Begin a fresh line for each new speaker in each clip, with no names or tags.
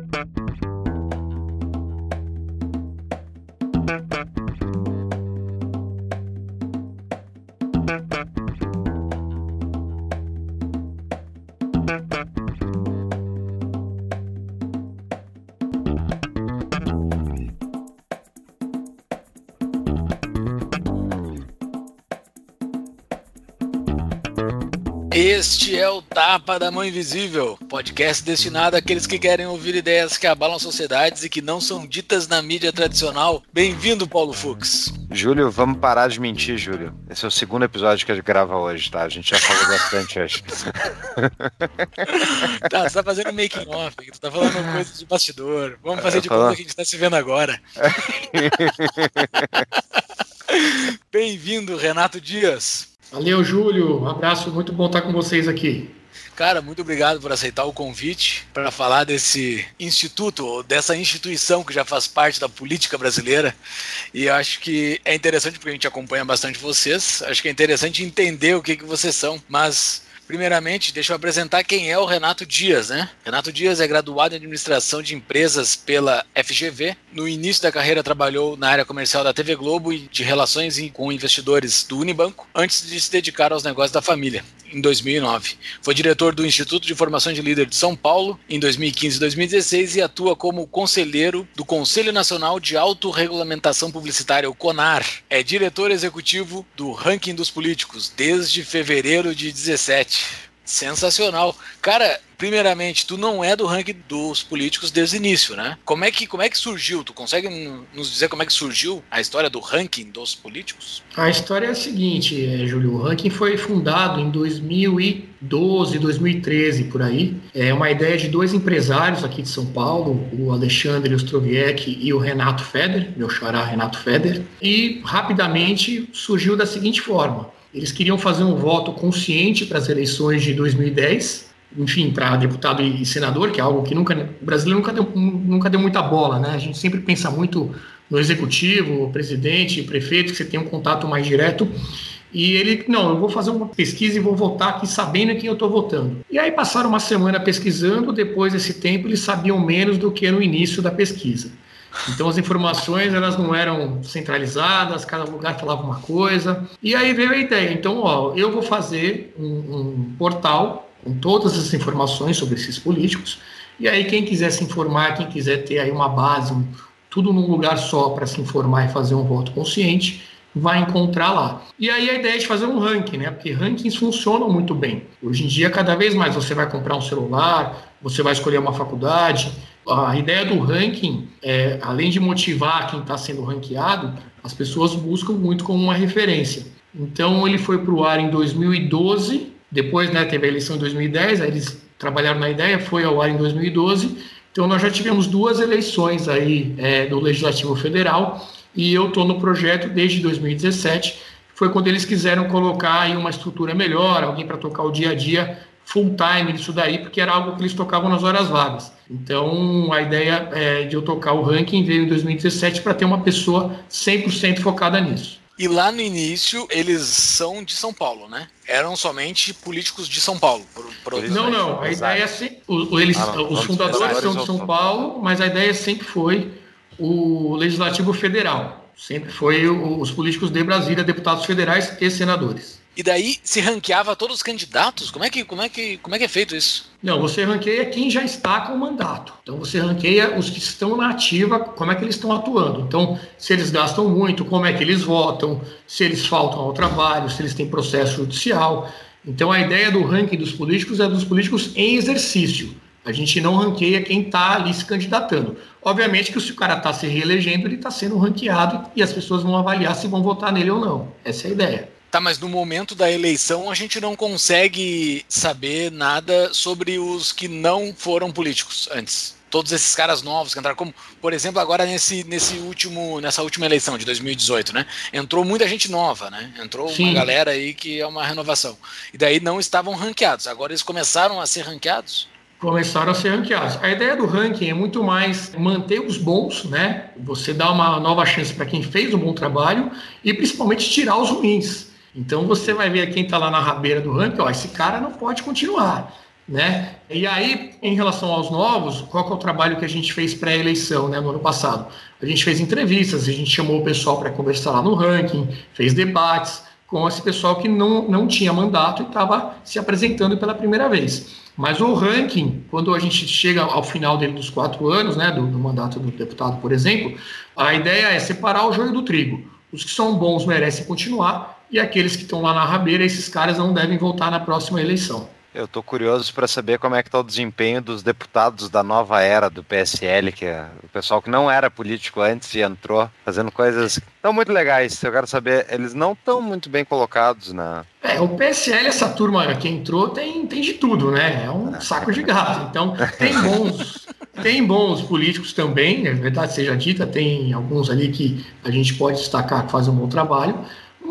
Música Este é o Tapa da Mão Invisível, podcast destinado àqueles que querem ouvir ideias que abalam sociedades e que não são ditas na mídia tradicional. Bem-vindo, Paulo Fux.
Júlio, vamos parar de mentir, Júlio. Esse é o segundo episódio que a gente grava hoje, tá? A gente já falou bastante hoje.
tá, você tá fazendo making off, tu tá falando coisas de bastidor. Vamos fazer de conta que a gente tá se vendo agora. Bem-vindo, Renato Dias.
Valeu, Júlio. Um abraço, muito bom estar com vocês aqui.
Cara, muito obrigado por aceitar o convite para falar desse instituto, dessa instituição que já faz parte da política brasileira. E acho que é interessante porque a gente acompanha bastante vocês. Acho que é interessante entender o que, que vocês são. Mas Primeiramente, deixa eu apresentar quem é o Renato Dias, né? Renato Dias é graduado em administração de empresas pela FGV. No início da carreira trabalhou na área comercial da TV Globo e de relações com investidores do Unibanco, antes de se dedicar aos negócios da família em 2009. Foi diretor do Instituto de Formação de Líder de São Paulo em 2015 e 2016 e atua como conselheiro do Conselho Nacional de Autorregulamentação Publicitária, o CONAR. É diretor executivo do Ranking dos Políticos desde fevereiro de 17. Sensacional. Cara, primeiramente, tu não é do ranking dos políticos desde o início, né? Como é que, como é que surgiu? Tu consegue nos dizer como é que surgiu a história do ranking dos políticos?
A história é a seguinte, é, Júlio. O ranking foi fundado em 2012, 2013, por aí. É uma ideia de dois empresários aqui de São Paulo, o Alexandre Ostroviec e o Renato Feder, meu xará Renato Feder. E rapidamente surgiu da seguinte forma eles queriam fazer um voto consciente para as eleições de 2010, enfim, para deputado e senador, que é algo que nunca, o brasileiro nunca deu, nunca deu muita bola, né? A gente sempre pensa muito no executivo, presidente, prefeito, que você tem um contato mais direto. E ele, não, eu vou fazer uma pesquisa e vou votar aqui sabendo quem eu estou votando. E aí passaram uma semana pesquisando, depois desse tempo eles sabiam menos do que no início da pesquisa. Então as informações elas não eram centralizadas, cada lugar falava uma coisa. E aí veio a ideia. Então, ó, eu vou fazer um, um portal com todas as informações sobre esses políticos. E aí quem quiser se informar, quem quiser ter aí uma base, um, tudo num lugar só para se informar e fazer um voto consciente, vai encontrar lá. E aí a ideia é de fazer um ranking, né? Porque rankings funcionam muito bem. Hoje em dia, cada vez mais você vai comprar um celular, você vai escolher uma faculdade, a ideia do ranking, é, além de motivar quem está sendo ranqueado, as pessoas buscam muito como uma referência. Então ele foi para o ar em 2012, depois né, teve a eleição em 2010, aí eles trabalharam na ideia, foi ao ar em 2012. Então nós já tivemos duas eleições aí é, do Legislativo Federal e eu estou no projeto desde 2017. Foi quando eles quiseram colocar aí uma estrutura melhor, alguém para tocar o dia a dia full time disso daí, porque era algo que eles tocavam nas horas vagas. Então, a ideia é, de eu tocar o ranking veio em 2017 para ter uma pessoa 100% focada nisso.
E lá no início, eles são de São Paulo, né? Eram somente políticos de São Paulo. Por,
por não, não. A ideia é sempre. Eles, ah, não, os fundadores são de São Paulo, mas a ideia sempre foi o Legislativo Federal. Sempre foi os políticos de Brasília, deputados federais e senadores.
E daí se ranqueava todos os candidatos? Como é que, como é que, como é, que é feito isso?
Não, você ranqueia quem já está com o mandato. Então você ranqueia os que estão na ativa, como é que eles estão atuando. Então, se eles gastam muito, como é que eles votam, se eles faltam ao trabalho, se eles têm processo judicial. Então a ideia do ranking dos políticos é dos políticos em exercício. A gente não ranqueia quem está ali se candidatando. Obviamente que se o cara está se reelegendo, ele está sendo ranqueado e as pessoas vão avaliar se vão votar nele ou não. Essa é a ideia.
Tá, mas no momento da eleição a gente não consegue saber nada sobre os que não foram políticos antes. Todos esses caras novos que entraram, como, por exemplo, agora nesse, nesse último, nessa última eleição de 2018, né? Entrou muita gente nova, né? Entrou Sim. uma galera aí que é uma renovação. E daí não estavam ranqueados. Agora eles começaram a ser ranqueados?
começaram a ser ranqueados. A ideia do ranking é muito mais manter os bons, né? Você dá uma nova chance para quem fez um bom trabalho e principalmente tirar os ruins. Então você vai ver quem está lá na rabeira do ranking, ó, esse cara não pode continuar. né? E aí, em relação aos novos, qual é o trabalho que a gente fez pré-eleição, né, no ano passado? A gente fez entrevistas, a gente chamou o pessoal para conversar lá no ranking, fez debates com esse pessoal que não, não tinha mandato e estava se apresentando pela primeira vez. Mas o ranking, quando a gente chega ao final dele dos quatro anos, né, do, do mandato do deputado, por exemplo, a ideia é separar o joio do trigo. Os que são bons merecem continuar e aqueles que estão lá na rabeira, esses caras não devem voltar na próxima eleição.
Eu estou curioso para saber como é que está o desempenho dos deputados da nova era do PSL, que é o pessoal que não era político antes e entrou fazendo coisas tão muito legais. Eu quero saber, eles não estão muito bem colocados na.
É, o PSL, essa turma que entrou, tem, tem de tudo, né? É um saco de gato. Então, tem bons, tem bons políticos também, é verdade seja dita, tem alguns ali que a gente pode destacar que fazem um bom trabalho.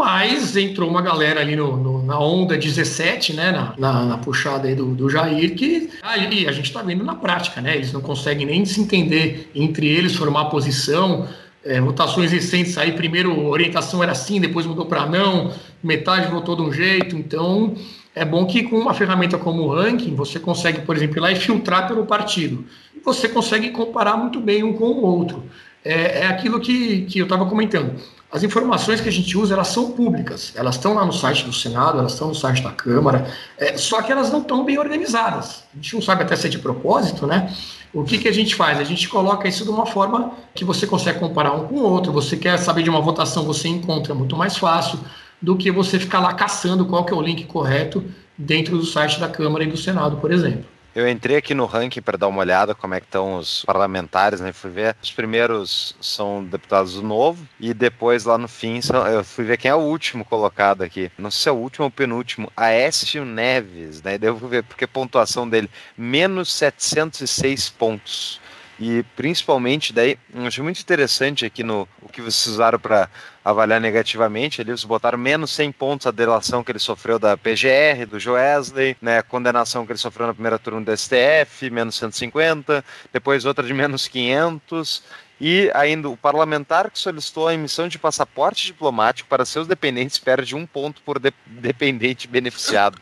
Mas entrou uma galera ali no, no, na onda 17, né, na, na, na puxada aí do, do Jair, que a gente está vendo na prática, né? Eles não conseguem nem se entender entre eles, formar posição. É, votações recentes aí, primeiro orientação era assim, depois mudou para não, metade votou de um jeito. Então é bom que com uma ferramenta como o ranking, você consegue, por exemplo, ir lá e filtrar pelo partido. Você consegue comparar muito bem um com o outro. É, é aquilo que, que eu estava comentando as informações que a gente usa, elas são públicas. Elas estão lá no site do Senado, elas estão no site da Câmara, é, só que elas não estão bem organizadas. A gente não sabe até se é de propósito, né? O que, que a gente faz? A gente coloca isso de uma forma que você consegue comparar um com o outro. Você quer saber de uma votação, você encontra muito mais fácil do que você ficar lá caçando qual que é o link correto dentro do site da Câmara e do Senado, por exemplo.
Eu entrei aqui no ranking para dar uma olhada como é que estão os parlamentares, né? Fui ver. Os primeiros são deputados do Novo e depois lá no fim eu fui ver quem é o último colocado aqui. Não sei se é o último ou penúltimo. Aécio Neves, né? Devo ver porque a pontuação dele menos 706 pontos. E principalmente daí, eu achei muito interessante aqui no o que vocês usaram para avaliar negativamente, eles botaram menos 100 pontos a delação que ele sofreu da PGR, do Joesley, né, a condenação que ele sofreu na primeira turma do STF, menos 150, depois outra de menos 500, e ainda o parlamentar que solicitou a emissão de passaporte diplomático para seus dependentes perde um ponto por de dependente beneficiado.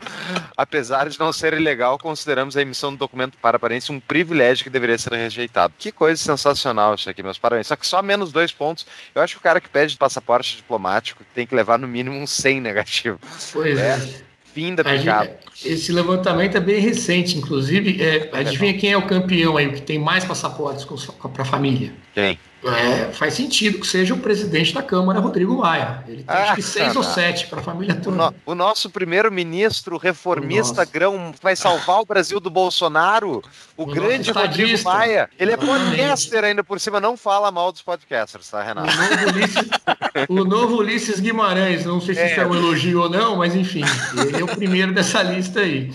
Apesar de não ser ilegal, consideramos a emissão do documento para parentes um privilégio que deveria ser rejeitado. Que coisa sensacional isso aqui, meus parabéns. Só que só menos dois pontos. Eu acho que o cara que pede passaporte diplomático tem que levar no mínimo um 100 negativo.
Pois é. é.
Fim da picada.
Esse levantamento é bem recente, inclusive. É, adivinha quem é o campeão aí, o que tem mais passaportes para a família?
Quem?
É, faz sentido que seja o presidente da Câmara, Rodrigo Maia. Ele tem ah, acho que seis ou sete para a família toda.
O, no, o nosso primeiro-ministro reformista grão vai salvar o Brasil do Bolsonaro. O, o grande Rodrigo Maia. Ele é podcaster ainda por cima, não fala mal dos podcasters, tá, Renato?
O novo Ulisses, o novo Ulisses Guimarães, não sei se é. isso é um elogio ou não, mas enfim, ele é o primeiro dessa lista aí.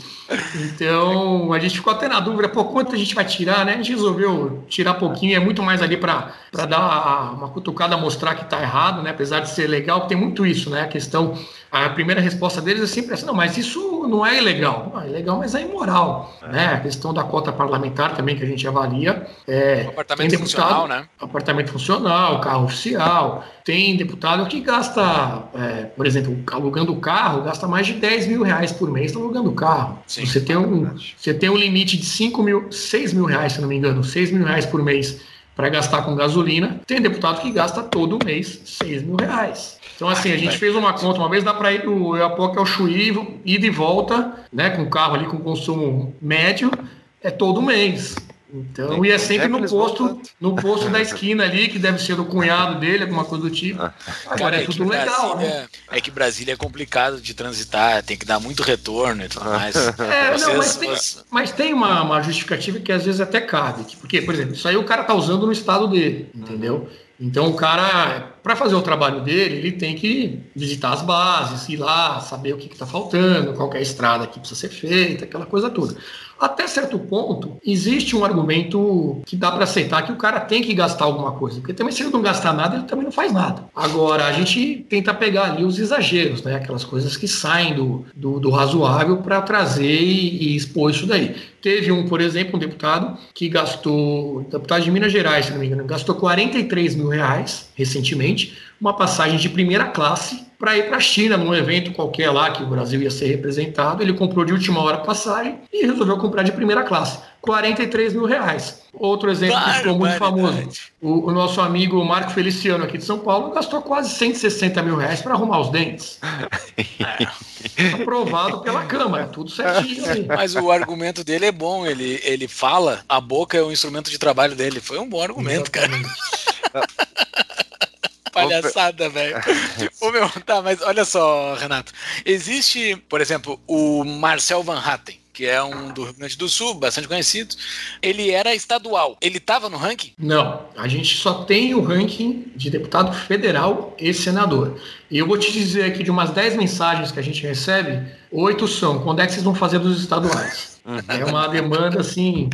Então, a gente ficou até na dúvida, pô, quanto a gente vai tirar, né? A gente resolveu tirar pouquinho, é muito mais ali para dar uma cutucada, mostrar que está errado, né? Apesar de ser legal, tem muito isso, né? A questão, a primeira resposta deles é sempre assim, não, mas isso não é ilegal. Não, é ilegal, mas é imoral, é. né? A questão da cota parlamentar também que a gente avalia. É,
o apartamento deputado, funcional, né?
Apartamento funcional, carro oficial. Tem deputado que gasta, é, por exemplo, alugando o carro, gasta mais de 10 mil reais por mês alugando o carro. Sim, você, tem um, você tem um limite de 5 mil, 6 mil reais, se não me engano, 6 mil reais por mês para gastar com gasolina. Tem deputado que gasta todo mês 6 mil reais. Então, assim, a gente fez uma conta, uma vez dá para ir do Iapoca ao Chuí, ir de volta, né, com o carro ali com consumo médio, é todo mês. Então, e é sempre no posto, no posto da esquina ali, que deve ser do cunhado dele, alguma coisa do tipo. Ah. Agora é, é tudo legal, né?
É que Brasília é complicado de transitar, tem que dar muito retorno e tudo mais.
É, Vocês, não, mas, tem, mas tem uma, uma, justificativa que às vezes até cabe. Porque, por exemplo, isso aí o cara tá usando no estado dele, entendeu? Então o cara, para fazer o trabalho dele, ele tem que visitar as bases, ir lá, saber o que está faltando, qual é a estrada que precisa ser feita, aquela coisa toda. Até certo ponto, existe um argumento que dá para aceitar que o cara tem que gastar alguma coisa, porque também se ele não gastar nada, ele também não faz nada. Agora, a gente tenta pegar ali os exageros, né? aquelas coisas que saem do, do, do razoável para trazer e, e, expor isso daí. Teve um, por exemplo, um deputado que gastou, deputado de Minas Gerais, se não me engano, gastou 43 mil reais recentemente uma passagem de primeira classe para ir para a China, num evento qualquer lá que o Brasil ia ser representado. Ele comprou de última hora passagem e resolveu comprar de primeira classe. 43 mil reais. Outro exemplo que ficou muito famoso. O, o, nosso amigo Marco Feliciano, aqui de São Paulo, gastou quase 160 mil reais para arrumar os dentes. É. Aprovado pela Câmara, tudo certinho.
Mas o argumento dele é bom. Ele, ele fala, a boca é o instrumento de trabalho dele. Foi um bom argumento, Exatamente. cara. palhaçada, velho. Ô meu, tá, mas olha só, Renato. Existe, por exemplo, o Marcel Van Hatten que é um do Rio Grande do Sul, bastante conhecido. Ele era estadual. Ele estava no ranking?
Não. A gente só tem o ranking de deputado federal e senador. E eu vou te dizer aqui de umas 10 mensagens que a gente recebe, oito são: quando é que vocês vão fazer dos estaduais? Uhum. é uma demanda assim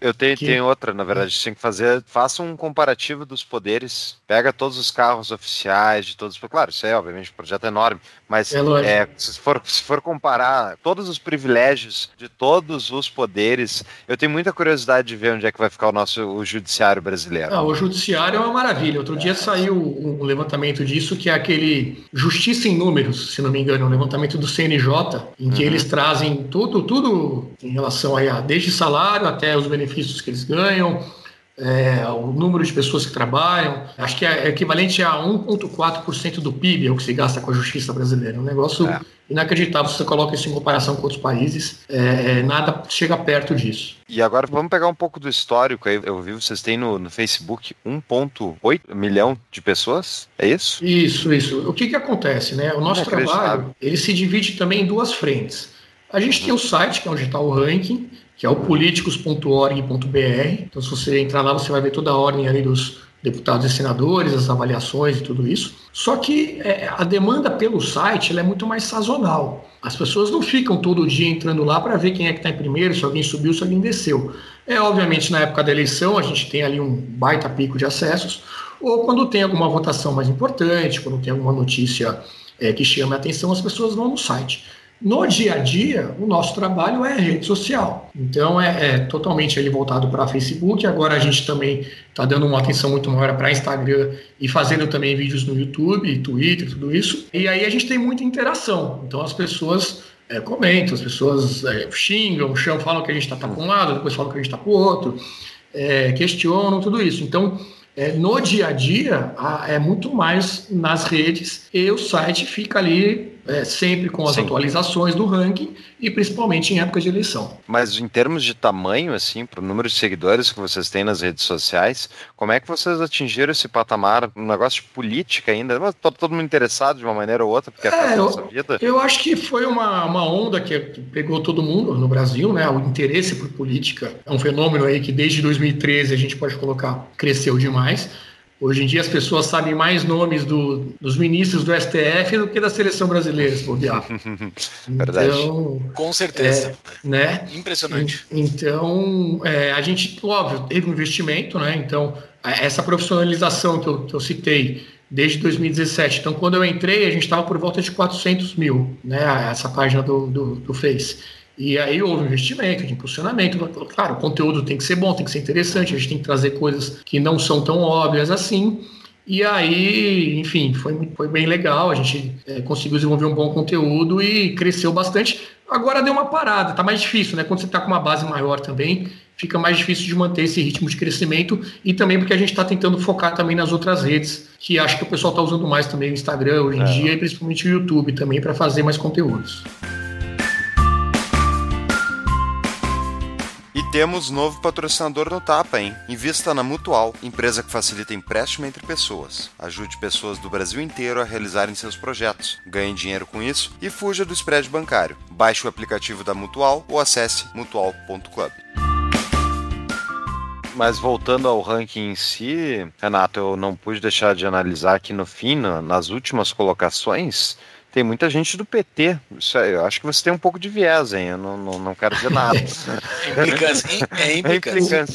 eu tenho, que... tenho outra, na verdade, tem que fazer. Faça um comparativo dos poderes. Pega todos os carros oficiais de todos. Claro, isso é obviamente um projeto enorme, mas é é, se, for, se for comparar todos os privilégios de todos os poderes, eu tenho muita curiosidade de ver onde é que vai ficar o nosso o judiciário brasileiro.
Ah, o judiciário é uma maravilha. Outro dia saiu um levantamento disso, que é aquele Justiça em Números, se não me engano, um levantamento do CNJ, em que uhum. eles trazem tudo, tudo em relação a desde salário até os benefícios benefícios que eles ganham, é, o número de pessoas que trabalham. Acho que é equivalente a 1,4% do PIB é o que se gasta com a justiça brasileira. É um negócio é. inacreditável. Se você coloca isso em comparação com outros países, é, é, nada chega perto disso.
E agora vamos pegar um pouco do histórico aí. Eu vi vocês têm no, no Facebook 1,8 milhão de pessoas. É isso?
Isso, isso. O que, que acontece, né? O nosso trabalho ele se divide também em duas frentes. A gente tem o site, que é onde está o ranking, que é o políticos.org.br. Então, se você entrar lá, você vai ver toda a ordem ali dos deputados e senadores, as avaliações e tudo isso. Só que é, a demanda pelo site é muito mais sazonal. As pessoas não ficam todo dia entrando lá para ver quem é que está em primeiro, se alguém subiu, se alguém desceu. É obviamente na época da eleição a gente tem ali um baita pico de acessos, ou quando tem alguma votação mais importante, quando tem alguma notícia é, que chama a atenção, as pessoas vão no site. No dia a dia, o nosso trabalho é rede social. Então, é, é totalmente ele voltado para Facebook. Agora, a gente também está dando uma atenção muito maior para Instagram e fazendo também vídeos no YouTube, Twitter, tudo isso. E aí a gente tem muita interação. Então, as pessoas é, comentam, as pessoas é, xingam, chamam, falam que a gente está tá para um lado, depois falam que a gente está para o outro, é, questionam tudo isso. Então, é, no dia a dia, a, é muito mais nas redes e o site fica ali é, sempre com as Sim. atualizações do ranking e principalmente em épocas de eleição.
Mas em termos de tamanho, assim, para o número de seguidores que vocês têm nas redes sociais, como é que vocês atingiram esse patamar? Um negócio de política ainda? Mas todo, mundo interessado de uma maneira ou outra, porque é, a nossa vida.
Eu acho que foi uma, uma onda que pegou todo mundo no Brasil, né? O interesse por política é um fenômeno aí que desde 2013 a gente pode colocar cresceu demais. Hoje em dia as pessoas sabem mais nomes do, dos ministros do STF do que da seleção brasileira, se bobear.
Verdade. Então, Com certeza. É,
né?
Impressionante.
Então, é, a gente, óbvio, teve um investimento, né? Então, essa profissionalização que eu, que eu citei desde 2017. Então, quando eu entrei, a gente estava por volta de 400 mil, né? Essa página do, do, do Face. E aí houve investimento de impulsionamento. Claro, o conteúdo tem que ser bom, tem que ser interessante, a gente tem que trazer coisas que não são tão óbvias assim. E aí, enfim, foi, foi bem legal, a gente é, conseguiu desenvolver um bom conteúdo e cresceu bastante. Agora deu uma parada, tá mais difícil, né? Quando você está com uma base maior também, fica mais difícil de manter esse ritmo de crescimento e também porque a gente está tentando focar também nas outras redes, que acho que o pessoal está usando mais também o Instagram hoje em é. dia e principalmente o YouTube também para fazer mais conteúdos.
Temos novo patrocinador no Tapa, hein? Invista na Mutual, empresa que facilita empréstimo entre pessoas. Ajude pessoas do Brasil inteiro a realizarem seus projetos. Ganhe dinheiro com isso e fuja do spread bancário. Baixe o aplicativo da Mutual ou acesse mutual.club. Mas voltando ao ranking em si, Renato, eu não pude deixar de analisar aqui no fim, nas últimas colocações, tem muita gente do PT. Isso aí, eu acho que você tem um pouco de viés, hein? Eu não, não, não quero dizer nada.
implicância? É implicância.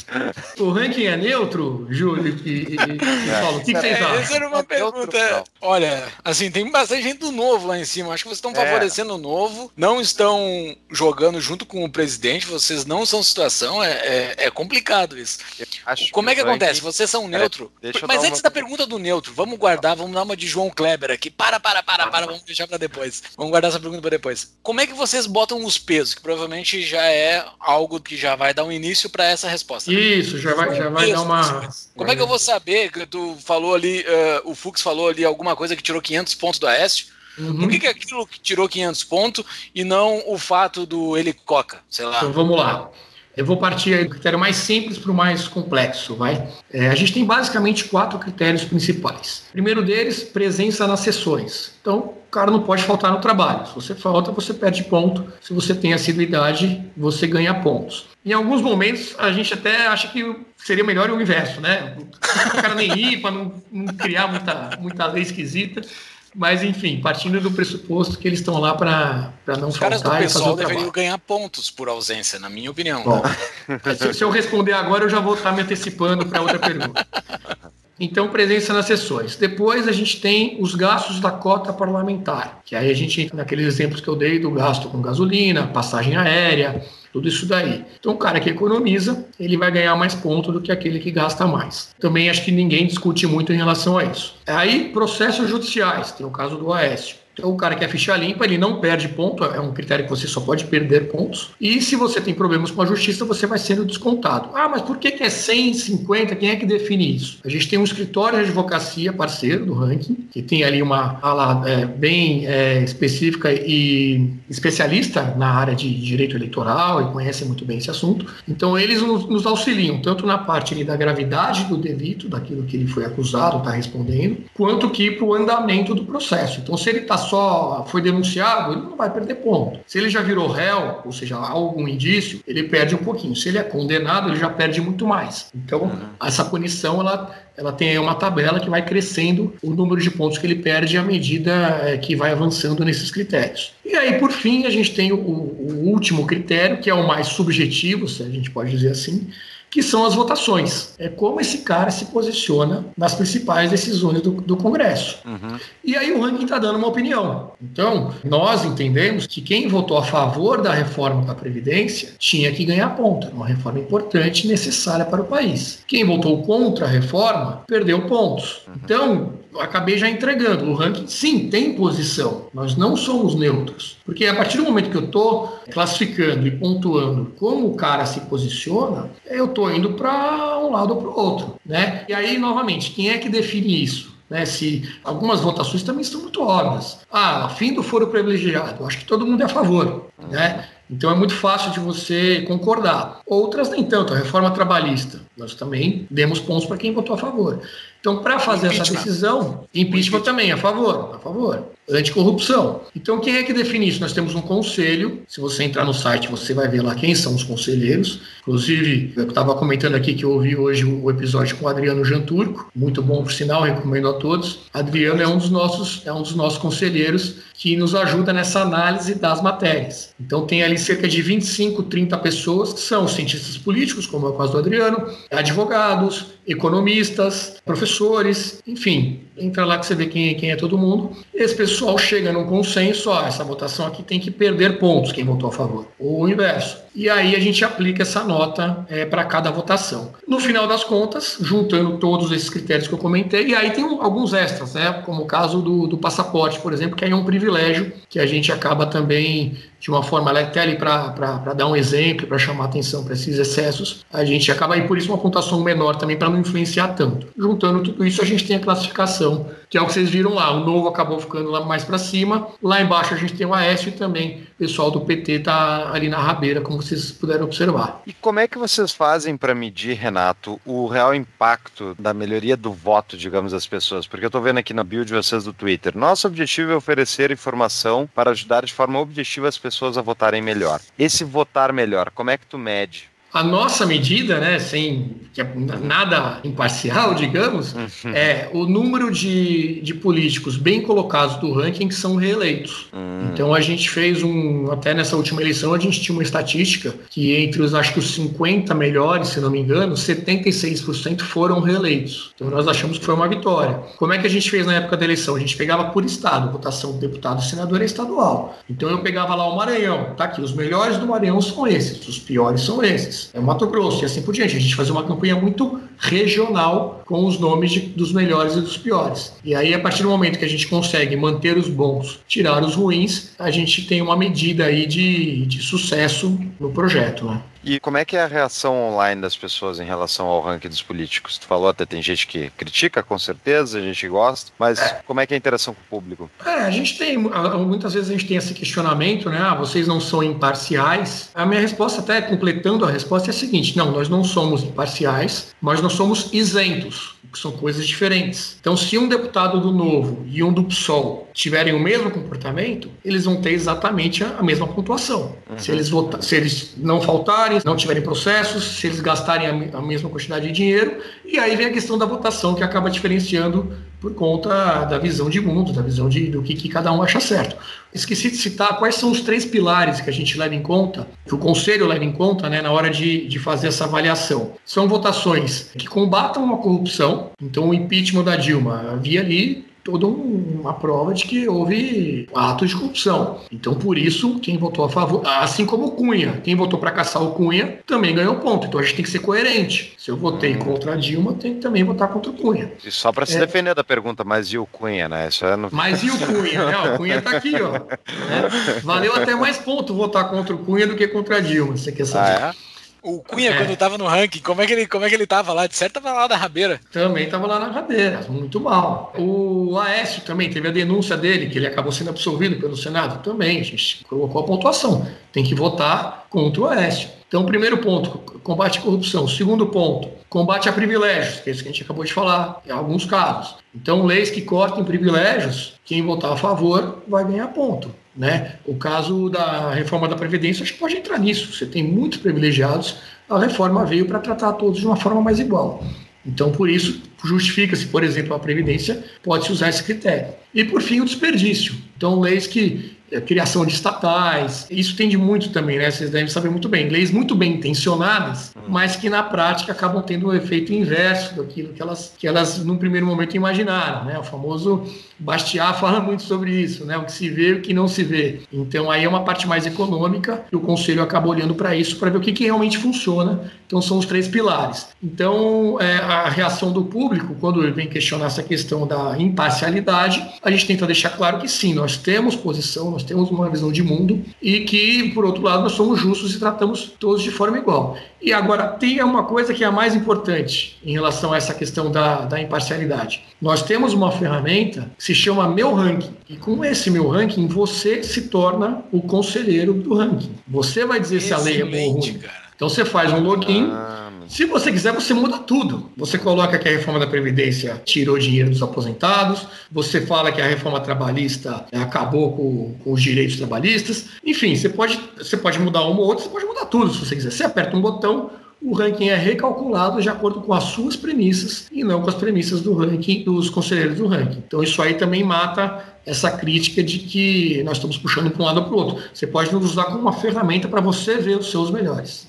O, ranking é neutro, Júlio e, e, é. Paulo? O que, que vocês é, acham?
Essa era uma é pergunta. Neutro, Olha, assim, tem bastante gente do novo lá em cima. Acho que vocês estão é. favorecendo o novo, não estão jogando junto com o presidente, vocês não são situação, é, é, é complicado isso. Acho Como é que acontece? Vocês são neutro. Mas antes uma... da pergunta do neutro, vamos guardar, vamos dar uma de João Kleber aqui. Para, para, para, para, vamos deixar para depois. Vamos guardar essa pergunta para depois. Como é que vocês botam os pesos? Que provavelmente já é algo que já vai dar um início para essa resposta.
Isso, já vai, já vai dar uma.
Como é que eu vou saber que tu falou ali, uh, o Fux falou ali alguma coisa que tirou 500 pontos do Aécio? Uhum. Por que, que aquilo que tirou 500 pontos e não o fato do Helicoca? Sei lá.
Então vamos lá. Eu vou partir do critério mais simples para o mais complexo, vai? É, a gente tem basicamente quatro critérios principais. Primeiro deles, presença nas sessões. Então, o cara não pode faltar no trabalho. Se você falta, você perde ponto. Se você tem assiduidade, você ganha pontos. Em alguns momentos, a gente até acha que seria melhor o inverso, né? O cara nem ir para não, não criar muita, muita lei esquisita. Mas, enfim, partindo do pressuposto que eles estão lá para não Os caras do
pessoal deveriam ganhar pontos por ausência, na minha opinião.
Bom, se, se eu responder agora, eu já vou estar me antecipando para outra pergunta. Então, presença nas sessões. Depois a gente tem os gastos da cota parlamentar, que aí a gente entra naqueles exemplos que eu dei do gasto com gasolina, passagem aérea, tudo isso daí. Então, o cara que economiza, ele vai ganhar mais ponto do que aquele que gasta mais. Também acho que ninguém discute muito em relação a isso. Aí, processos judiciais, tem o caso do Aécio. Então, o cara que é ficha limpa, ele não perde ponto, é um critério que você só pode perder pontos. E se você tem problemas com a justiça, você vai sendo descontado. Ah, mas por que, que é 150? Quem é que define isso? A gente tem um escritório de advocacia parceiro do ranking, que tem ali uma ala é, bem é, específica e especialista na área de direito eleitoral e conhece muito bem esse assunto. Então, eles nos, nos auxiliam tanto na parte ali, da gravidade do delito, daquilo que ele foi acusado, está respondendo, quanto que para o andamento do processo. Então, se ele está só foi denunciado, ele não vai perder ponto. Se ele já virou réu, ou seja, há algum indício, ele perde um pouquinho. Se ele é condenado, ele já perde muito mais. Então, uhum. essa punição, ela, ela tem uma tabela que vai crescendo o número de pontos que ele perde à medida é, que vai avançando nesses critérios. E aí, por fim, a gente tem o, o último critério, que é o mais subjetivo, se a gente pode dizer assim, que são as votações. É como esse cara se posiciona nas principais decisões do, do Congresso. Uhum. E aí o ranking está dando uma opinião. Então, nós entendemos que quem votou a favor da reforma da Previdência tinha que ganhar ponto. Uma reforma importante e necessária para o país. Quem votou contra a reforma perdeu pontos. Uhum. Então, acabei já entregando. O ranking, sim, tem posição. Nós não somos neutros. Porque a partir do momento que eu estou classificando e pontuando como o cara se posiciona, eu estou indo para um lado ou para o outro. Né? E aí, novamente, quem é que define isso? Né, se algumas votações também estão muito óbvias. Ah, fim do foro privilegiado, acho que todo mundo é a favor. Né? Então é muito fácil de você concordar. Outras nem tanto, a reforma trabalhista. Nós também demos pontos para quem votou a favor. Então, para fazer essa decisão, impeachment também, a favor, a favor. Anticorrupção. Então, quem é que define isso? Nós temos um conselho. Se você entrar no site, você vai ver lá quem são os conselheiros. Inclusive, eu estava comentando aqui que eu ouvi hoje o episódio com o Adriano Janturco. Muito bom, por sinal, recomendo a todos. Adriano é um dos nossos, é um dos nossos conselheiros que nos ajuda nessa análise das matérias. Então, tem ali cerca de 25, 30 pessoas que são cientistas políticos, como é o caso do Adriano, advogados, economistas, professores, enfim, entra lá que você vê quem, quem é todo mundo. Esse pessoal chega num consenso, ó, essa votação aqui tem que perder pontos quem votou a favor, ou o inverso. E aí a gente aplica essa nota é, para cada votação. No final das contas, juntando todos esses critérios que eu comentei, e aí tem alguns extras, né? Como o caso do, do passaporte, por exemplo, que aí é um privilégio que a gente acaba também de uma forma ali para dar um exemplo, para chamar atenção para esses excessos, a gente acaba aí por isso uma pontuação menor também para não influenciar tanto. Juntando tudo isso, a gente tem a classificação, que é o que vocês viram lá. O novo acabou ficando lá mais para cima, lá embaixo a gente tem o Aécio e também o pessoal do PT está ali na rabeira, como vocês puderam observar.
E como é que vocês fazem para medir, Renato, o real impacto da melhoria do voto, digamos, das pessoas? Porque eu estou vendo aqui na bio de vocês do Twitter. Nosso objetivo é oferecer informação para ajudar de forma objetiva as pessoas a votarem melhor. Esse votar melhor, como é que tu mede?
A nossa medida, né, sem é nada imparcial, digamos, uhum. é o número de, de políticos bem colocados do ranking que são reeleitos. Uhum. Então a gente fez um, até nessa última eleição, a gente tinha uma estatística que entre os, acho que os 50 melhores, se não me engano, 76% foram reeleitos. Então nós achamos que foi uma vitória. Como é que a gente fez na época da eleição? A gente pegava por estado, votação do deputado e senador é estadual. Então eu pegava lá o Maranhão, tá aqui, os melhores do Maranhão são esses, os piores são esses. Minas, é Mato Grosso e assim por diante. A gente fazia uma campanha muito regional com os nomes de, dos melhores e dos piores. E aí, a partir do momento que a gente consegue manter os bons, tirar os ruins, a gente tem uma medida aí de, de sucesso no projeto, né?
E como é que é a reação online das pessoas em relação ao ranking dos políticos? Tu falou até tem gente que critica, com certeza, a gente gosta, mas é. como é que é a interação com o público?
É, a gente tem, muitas vezes a gente tem esse questionamento, né? Ah, vocês não são imparciais. A minha resposta, até completando a resposta, é a seguinte: não, nós não somos imparciais, mas nós somos isentos que são coisas diferentes. Então, se um deputado do Novo e um do PSOL tiverem o mesmo comportamento, eles vão ter exatamente a, mesma pontuação. Uhum. Se, eles votar, se eles não faltarem, não tiverem processos, se eles gastarem a, a mesma quantidade de dinheiro, e aí vem a questão da votação que acaba diferenciando por conta da visão de mundo, da visão de, do que, que cada um acha certo. Esqueci de citar quais são os três pilares que a gente leva em conta, que o Conselho leva em conta né, na hora de, de fazer essa avaliação. São votações que combatam a corrupção, então o impeachment da Dilma havia ali toda uma prova de que houve atos de corrupção. Então, por isso, quem votou a favor, assim como o Cunha, quem votou para caçar o Cunha também ganhou ponto. Então, a gente tem que ser coerente. Se eu votei hum. contra a Dilma, tem que também votar contra o Cunha.
E só para se é. defender da pergunta, mas e o Cunha, né? Isso é no...
Mas e o Cunha? né? O Cunha tá aqui, ó. É. Valeu até mais ponto votar contra o Cunha do que contra a Dilma, você quer saber? Ah, é?
O Cunha, é. quando tava no ranking, como é, que ele, como é que ele tava lá? De certo tava lá na rabeira.
Também tava lá na rabeira, muito mal. O Aécio também teve a denúncia dele, que ele acabou sendo absolvido pelo Senado. Também, a gente colocou a pontuação. Tem que votar contra o Aécio. Então, primeiro ponto, combate à corrupção. Segundo ponto, combate a privilégios, que é isso que a gente acabou de falar, em alguns casos. Então, leis que cortem privilégios, quem votar a favor vai ganhar ponto. Né? O caso da reforma da Previdência, acho que pode entrar nisso. Você tem muitos privilegiados, a reforma veio para tratar todos de uma forma mais igual. Então, por isso, justifica-se, por exemplo, a Previdência, pode-se usar esse critério. E, por fim, o desperdício. Então, leis que é, criação de estatais. Isso tende muito também, né? Vocês devem saber muito bem. Leis muito bem intencionadas, hum. mas que na prática acabam tendo um efeito inverso daquilo que elas, que elas num primeiro momento imaginaram, né? O famoso Bastiat fala muito sobre isso, né? O que se vê e o que não se vê. Então aí é uma parte mais econômica e o conselho acaba olhando para isso para ver o que, que, realmente funciona. Então são os três pilares. Então é, a reação do público quando ele vem questionar essa questão da imparcialidade, a gente tenta deixar claro que sim, nós temos posição, nós temos uma visão de mundo e que por outro lado nós somos justos e tratamos todos de forma igual. E agora tem uma coisa que é a mais importante em relação a essa questão da, da imparcialidade. Nós temos uma ferramenta que se chama Meu Ranking. E com esse Meu Ranking, você se torna o conselheiro do ranking. Você vai dizer Excelente, se a lei é boa ou ruim. Cara. Então você faz um login. Ah. Se você quiser, você muda tudo. Você coloca que a reforma da Previdência tirou dinheiro dos aposentados, você fala que a reforma trabalhista acabou com, com, os direitos trabalhistas. Enfim, você pode, você pode mudar uma ou outra, você pode mudar tudo se você quiser. Você aperta um botão, o ranking é recalculado de acordo com as suas premissas e não com as premissas do ranking dos conselheiros do ranking. Então isso aí também mata essa crítica de que nós estamos puxando para um lado ou para o outro. Você pode nos usar como uma ferramenta para você ver os seus melhores.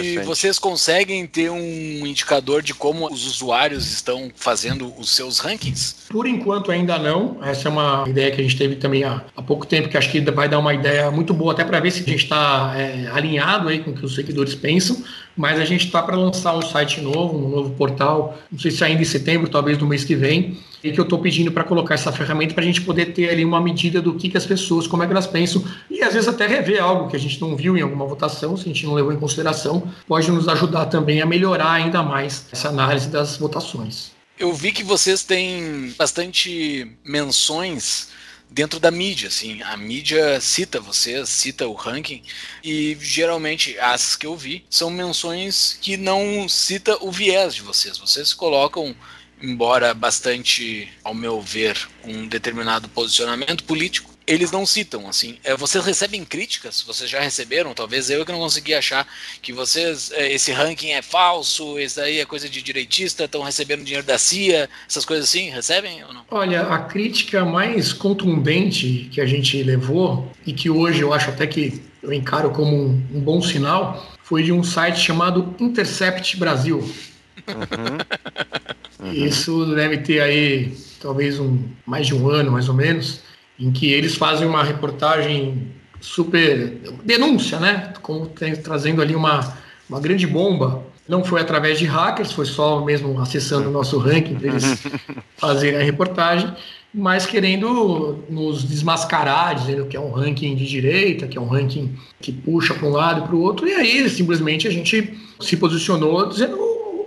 E vocês conseguem ter um indicador de como os usuários estão fazendo os seus rankings?
Por enquanto ainda não. Essa é uma ideia que a gente teve também há, há pouco tempo, que acho que vai dar uma ideia muito boa até para ver se a gente está é, alinhado aí com o que os seguidores pensam. Mas a gente está para lançar um site novo, um novo portal, não sei se ainda em setembro, talvez no mês que vem, e que eu estou pedindo para colocar essa ferramenta para a gente poder ter ali uma medida do que, que as pessoas, como é que elas pensam, e às vezes até rever algo que a gente não viu em alguma votação, se a gente não levou em consideração, pode nos ajudar também a melhorar ainda mais essa análise das votações.
Eu vi que vocês têm bastante menções dentro da mídia, assim, a mídia cita vocês, cita o ranking e geralmente as que eu vi são menções que não cita o viés de vocês. Vocês colocam embora bastante, ao meu ver, um determinado posicionamento político, eles não citam, assim. É, vocês recebem críticas? Vocês já receberam? Talvez eu que não consegui achar que vocês, é, esse ranking é falso, esse daí é coisa de direitista, estão recebendo dinheiro da CIA, essas coisas assim, recebem ou não?
Olha, a crítica mais contundente que a gente levou, e que hoje eu acho até que eu encaro como um, um bom sinal, foi de um site chamado Intercept Brasil. Uhum. Uhum. Isso deve ter aí talvez um, mais de um ano, mais ou menos em que eles fazem uma reportagem super denúncia, né? Como tem, trazendo ali uma, uma grande bomba. Não foi através de hackers, foi só mesmo acessando o nosso ranking para eles fazerem a reportagem, mas querendo nos desmascarar, dizendo que é um ranking de direita, que é um ranking que puxa para um lado e para o outro, e aí simplesmente a gente se posicionou dizendo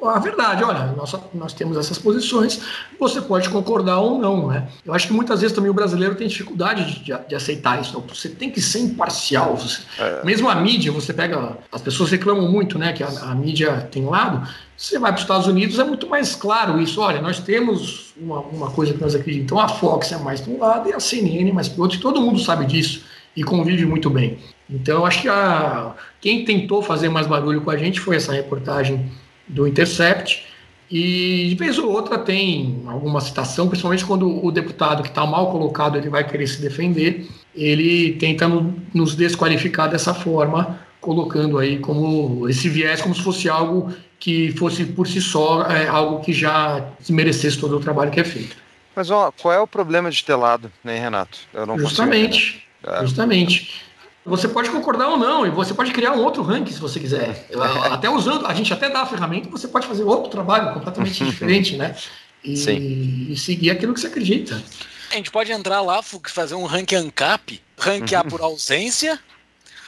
a verdade, olha, nós, nós temos essas posições, você pode concordar ou não, né? Eu acho que muitas vezes também o brasileiro tem dificuldade de, de aceitar isso. Então, você tem que ser imparcial. Você, é. Mesmo a mídia, você pega. As pessoas reclamam muito, né? Que a, a mídia tem um lado. Você vai para os Estados Unidos, é muito mais claro isso. Olha, nós temos uma, uma coisa que nós acreditamos. Então, a Fox é mais de um lado e a CNN é mais para o outro, e todo mundo sabe disso e convive muito bem. Então, eu acho que a, quem tentou fazer mais barulho com a gente foi essa reportagem do Intercept. E de vez ou outra tem alguma citação, principalmente quando o deputado que está mal colocado ele vai querer se defender, ele tenta nos desqualificar dessa forma, colocando aí como esse viés como se fosse algo que fosse por si só é, algo que já merecesse todo o trabalho que é feito.
Mas ó, qual é o problema de ter lado, né, Renato?
Eu não justamente, consigo, justamente. Você pode concordar ou não, e você pode criar um outro ranking se você quiser. até usando, a gente até dá a ferramenta, você pode fazer outro trabalho completamente diferente, né? E, e, seguir aquilo que você acredita.
A gente pode entrar lá, fazer um ranking ANCAP, ranquear por ausência,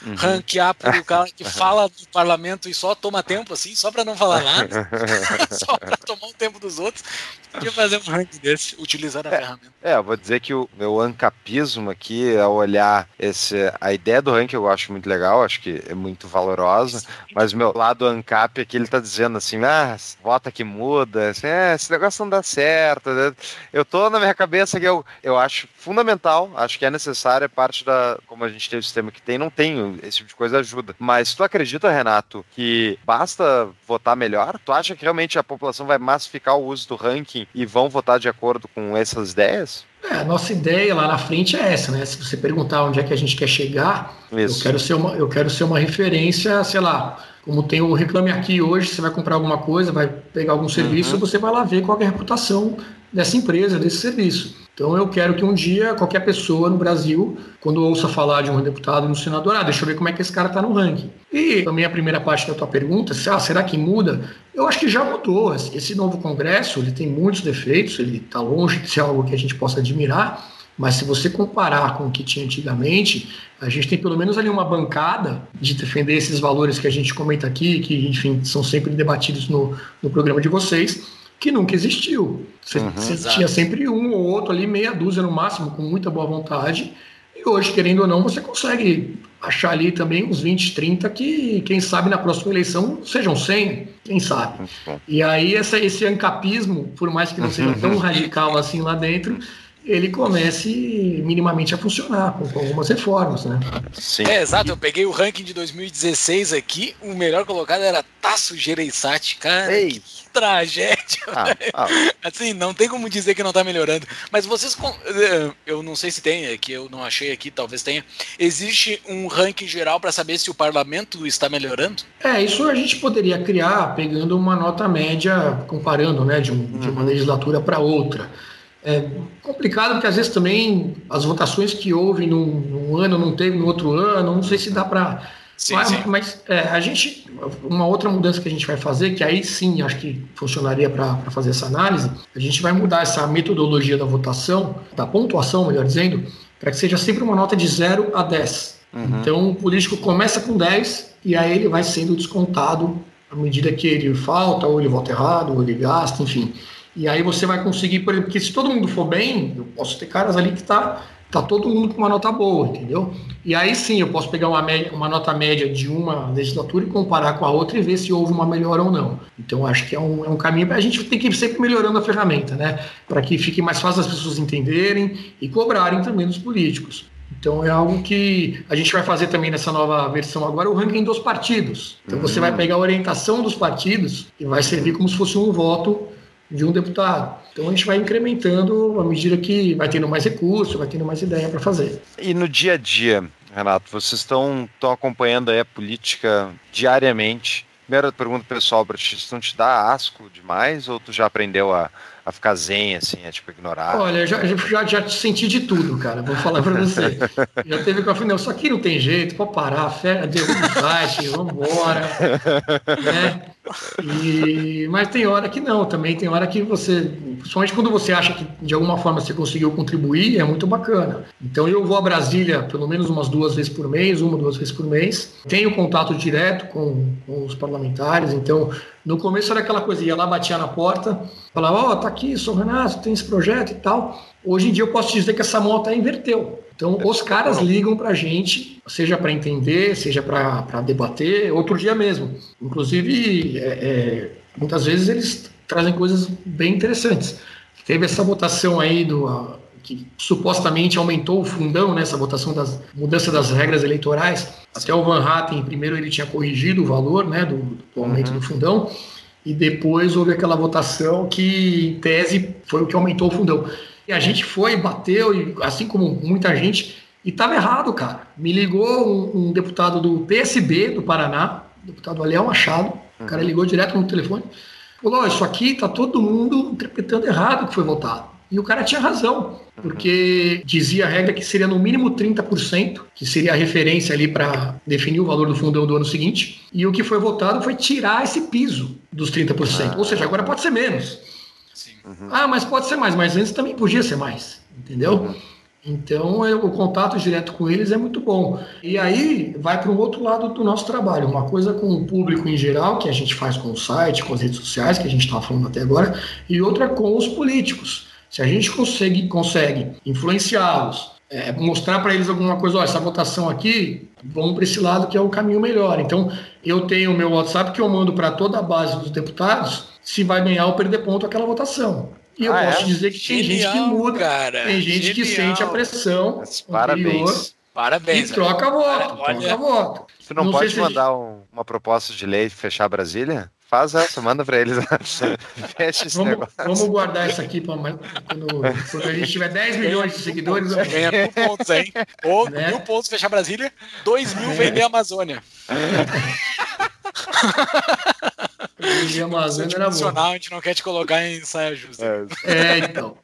Uhum. ranquear por cara que fala do parlamento e só toma tempo, assim, só para não falar nada, só para tomar o tempo dos outros. Podia fazer um ranking desse, utilizar a
é,
ferramenta.
É, eu vou dizer que o meu ancapismo aqui, ao olhar esse, a ideia do ranking eu acho muito legal, acho que é muito valorosa, mas o meu lado ancap aqui, ele tá dizendo assim, ah, vota que muda, assim, é, esse negócio não dá certo. Né? Eu tô na minha cabeça que eu, eu acho fundamental, acho que é necessária, parte da, como a gente tem o sistema que tem, não tem esse tipo de coisa ajuda. Mas tu acredita, Renato, que basta votar melhor? Tu acha que realmente a população vai massificar o uso do ranking e vão votar de acordo com essas ideias?
É, a nossa ideia lá na frente é essa, né? Se você perguntar onde é que a gente quer chegar, eu quero, ser uma, eu quero ser uma referência, sei lá, como tem o Reclame Aqui hoje, você vai comprar alguma coisa, vai pegar algum serviço, uhum. você vai lá ver qual é a reputação dessa empresa, desse serviço. Então eu quero que um dia qualquer pessoa no Brasil, quando ouça falar de um deputado no senador, ah, deixa eu ver como é que esse cara está no ranking. E também a primeira parte da tua pergunta, ah, será que muda? Eu acho que já mudou. Esse novo Congresso ele tem muitos defeitos, ele está longe de ser algo que a gente possa admirar, mas se você comparar com o que tinha antigamente, a gente tem pelo menos ali uma bancada de defender esses valores que a gente comenta aqui, que, enfim, são sempre debatidos no, no programa de vocês que nunca existiu. Você, uhum, você tinha sempre um ou outro ali, meia dúzia no máximo, com muita boa vontade. E hoje, querendo ou não, você consegue achar ali também uns 20, 30 que, quem sabe, na próxima eleição sejam 100, quem sabe. E aí, essa, esse ancapismo, por mais que não seja tão radical assim lá dentro, ele comece minimamente a funcionar com, com, algumas reformas, né?
Sim. É, exato. Eu peguei o ranking de 2016 aqui, o melhor colocado era Tasso Gereissati, cara. Ei. Que tragédia. Ah, ah. Assim, não tem como dizer que não tá melhorando. Mas vocês, eh, eu não sei se tem, é que eu não achei aqui, talvez tenha. Existe um ranking geral para saber se o parlamento está melhorando?
É, isso a gente poderia criar pegando uma nota média, comparando, né, de, um, de uma uhum. legislatura para outra. É complicado porque às vezes também as votações que houve num, num ano não teve no outro ano, não sei se dá para. Mas, mas é, a gente, uma outra mudança que a gente vai fazer, que aí sim acho que funcionaria para fazer essa análise, a gente vai mudar essa metodologia da votação, da pontuação, melhor dizendo, para que seja sempre uma nota de 0 a 10. Uhum. Então o político começa com 10 e aí ele vai sendo descontado à medida que ele falta, ou ele vota errado, ou ele gasta, enfim. E aí você vai conseguir, por exemplo, porque se todo mundo for bem, eu posso ter caras ali que tá, tá todo mundo com uma nota boa, entendeu? E aí sim eu posso pegar uma, média, uma nota média de uma legislatura e comparar com a outra e ver se houve uma melhora ou não. Então acho que é um, é um caminho. A gente tem que ir sempre melhorando a ferramenta, né? Para que fique mais fácil as pessoas entenderem e cobrarem também dos políticos. Então é algo que a gente vai fazer também nessa nova versão agora, o ranking dos partidos. Então uhum. você vai pegar a orientação dos partidos e vai servir como se fosse um voto de um deputado. Então a gente vai incrementando à medida que vai tendo mais recurso, vai tendo mais ideia para fazer.
E no dia a dia, Renato, vocês estão, estão acompanhando a política diariamente. Primeira pergunta pessoal para ti, isso não te dá asco demais ou tu já aprendeu a, a ficar zen, assim, a tipo ignorar?
Olha, já, já, já senti de tudo, cara. Vou falar para você. já teve que eu falei, não, isso aqui não tem jeito, pode parar, fé, derruba o site, vambora. né? E, mas tem hora que não, também tem hora que você, principalmente quando você acha que de alguma forma você conseguiu contribuir, é muito bacana. Então eu vou a Brasília pelo menos umas duas vezes por mês, uma, duas vezes por mês. Tenho contato direto com, com os parlamentares, então no começo era aquela coisa, ia lá, batia na porta, falava, ó, oh, tá aqui, sou Renato, tem esse projeto e tal. Hoje em dia eu posso dizer que essa moto inverteu. Então os caras ligam pra gente, seja para entender, seja para debater, outro dia mesmo. Inclusive, é, é, muitas vezes eles trazem coisas bem interessantes. Teve essa votação aí do, que supostamente aumentou o fundão, né, essa votação das mudança das regras eleitorais. Até o Van Hatten, primeiro ele tinha corrigido o valor né, do, do aumento uhum. do fundão, e depois houve aquela votação que, em tese, foi o que aumentou o fundão. E a gente foi, bateu, e, assim como muita gente, e estava errado, cara. Me ligou um, um, deputado do PSB do Paraná, deputado Aliel Machado, uhum. o cara uhum. ligou direto no telefone, falou: Isso aqui está todo mundo interpretando errado o que foi votado. E o cara tinha razão, porque dizia a regra que seria no mínimo 30%, que seria a referência ali para definir o valor do fundão do ano seguinte. E o que foi votado foi tirar esse piso dos 30%. Ah. Ou seja, agora pode ser menos. Uhum. Ah, mas pode ser mais, mas antes também podia ser mais, entendeu? Uhum. Então, eu, o contato direto com eles é muito bom. E aí vai para o outro lado do nosso trabalho. Uma coisa com o público em geral, que a gente faz com o site, com as redes sociais, que a gente estava falando até agora, e outra com os políticos. Se a gente consegue, consegue influenciá-los, é, mostrar para eles alguma coisa, ó, essa votação aqui, vamos para esse lado que é o caminho melhor. Então, eu tenho o meu WhatsApp que eu mando para toda a base dos deputados se vai ganhar ou perder ponto aquela votação. E eu ah, posso é? dizer que Genial, tem gente que muda, cara. tem gente Genial. que sente a pressão.
Parabéns.
Parabéns.
E troca voto, Olha, troca voto.
Tu não, não pode mandar gente... um, uma proposta de lei fechar Brasília? Faz essa, manda pra eles.
Fecha esse vamos, negócio. Vamos guardar isso aqui pra quando, quando a gente tiver 10 milhões de seguidores.
Ganha mil pontos, hein? Ou né? mil pontos fechar Brasília, 2 mil é. vender a Amazônia.
Vender a Amazônia era bom.
A gente não quer te colocar em saia justa.
É, é, então.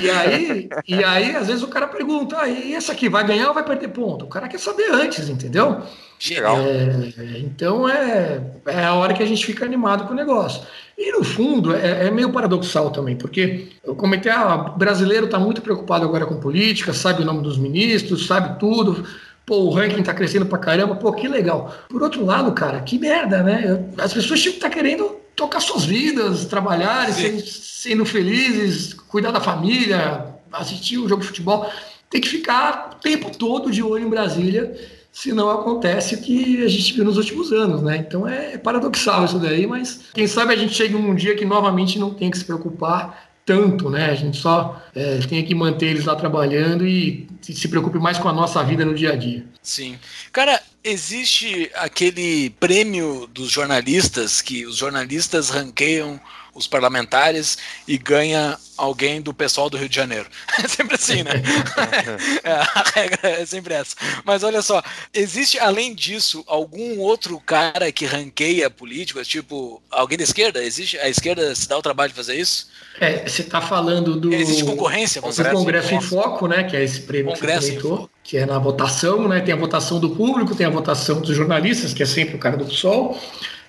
E aí, e aí, às vezes o cara pergunta: ah, e essa aqui vai ganhar ou vai perder ponto? O cara quer saber antes, entendeu?
Geral.
É, então é, é a hora que a gente fica animado com o negócio. E no fundo é, é meio paradoxal também, porque eu comentei, ah, o brasileiro está muito preocupado agora com política, sabe o nome dos ministros, sabe tudo. Pô, o ranking está crescendo pra caramba, pô, que legal. Por outro lado, cara, que merda, né? As pessoas estar tá querendo tocar suas vidas, trabalhar, sendo, sendo felizes, cuidar da família, assistir o um jogo de futebol. Tem que ficar o tempo todo de olho em Brasília se não acontece o que a gente viu nos últimos anos, né? Então é paradoxal isso daí, mas quem sabe a gente chegue um dia que novamente não tem que se preocupar tanto, né? A gente só é, tem que manter eles lá trabalhando e se preocupe mais com a nossa vida no dia a dia.
Sim. Cara, existe aquele prêmio dos jornalistas que os jornalistas ranqueiam os parlamentares e ganha alguém do pessoal do Rio de Janeiro. É sempre assim, né? é, a regra é sempre essa. Mas olha só, existe além disso algum outro cara que ranqueia políticos, tipo alguém da esquerda? Existe a esquerda se dá o trabalho de fazer isso?
É, você está falando do
existe concorrência,
Congresso, Congresso em Foco, né? Que é esse prêmio Congresso que você comentou, que é na votação, né? Tem a votação do público, tem a votação dos jornalistas, que é sempre o cara do PSOL.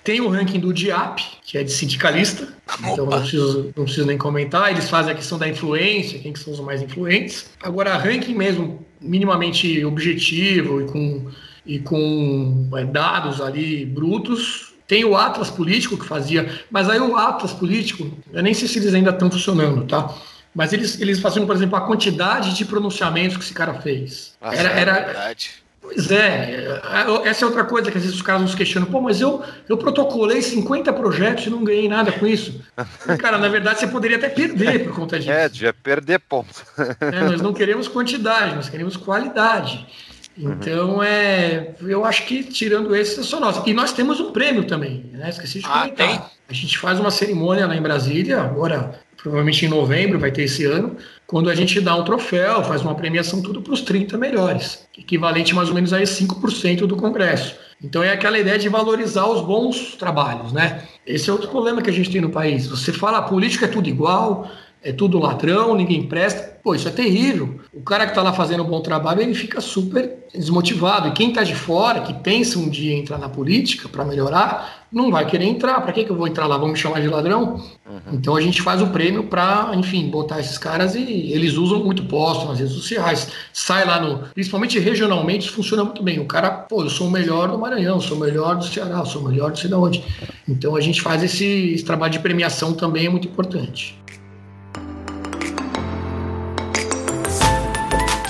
Tem o ranking do DIAP, que é de sindicalista, então não preciso, não preciso nem comentar. Eles fazem a questão da influência, quem que são os mais influentes. Agora, ranking mesmo, minimamente objetivo e com, e com é, dados ali brutos, tem o Atlas Político que fazia, mas aí o Atlas Político, eu nem sei se eles ainda estão funcionando, tá? Mas eles, eles faziam, por exemplo, a quantidade de pronunciamentos que esse cara fez.
Nossa, era, era, é verdade
Pois é, essa é outra coisa que às vezes os caras nos questionam. Pô, mas eu, eu protocolei 50 projetos e não ganhei nada com isso. E, cara, na verdade você poderia até perder por conta disso.
É, devia perder ponto.
É, nós não queremos quantidade, nós queremos qualidade. Então, uhum. é, eu acho que tirando esse é só nós. E nós temos um prêmio também, né? Esqueci de ah, comentar. Tem? A gente faz uma cerimônia lá em Brasília, agora provavelmente em novembro, vai ter esse ano, quando a gente dá um troféu, faz uma premiação tudo para os 30 melhores, equivalente mais ou menos a 5% do Congresso. Então é aquela ideia de valorizar os bons trabalhos, né? Esse é outro problema que a gente tem no país. Você fala, a política é tudo igual, é tudo ladrão, ninguém presta. Pô, isso é terrível. O cara que está lá fazendo um bom trabalho, ele fica super desmotivado. E quem está de fora, que pensa um dia entrar na política para melhorar, não vai querer entrar. Para que, que eu vou entrar lá? Vamos me chamar de ladrão? Uhum. Então a gente faz o prêmio para, enfim, botar esses caras e eles usam muito posto nas redes sociais. Sai lá no. Principalmente regionalmente, isso funciona muito bem. O cara, pô, eu sou o melhor do Maranhão, sou o melhor do Ceará, sou o melhor de sei de onde. Então a gente faz esse, esse trabalho de premiação também, é muito importante.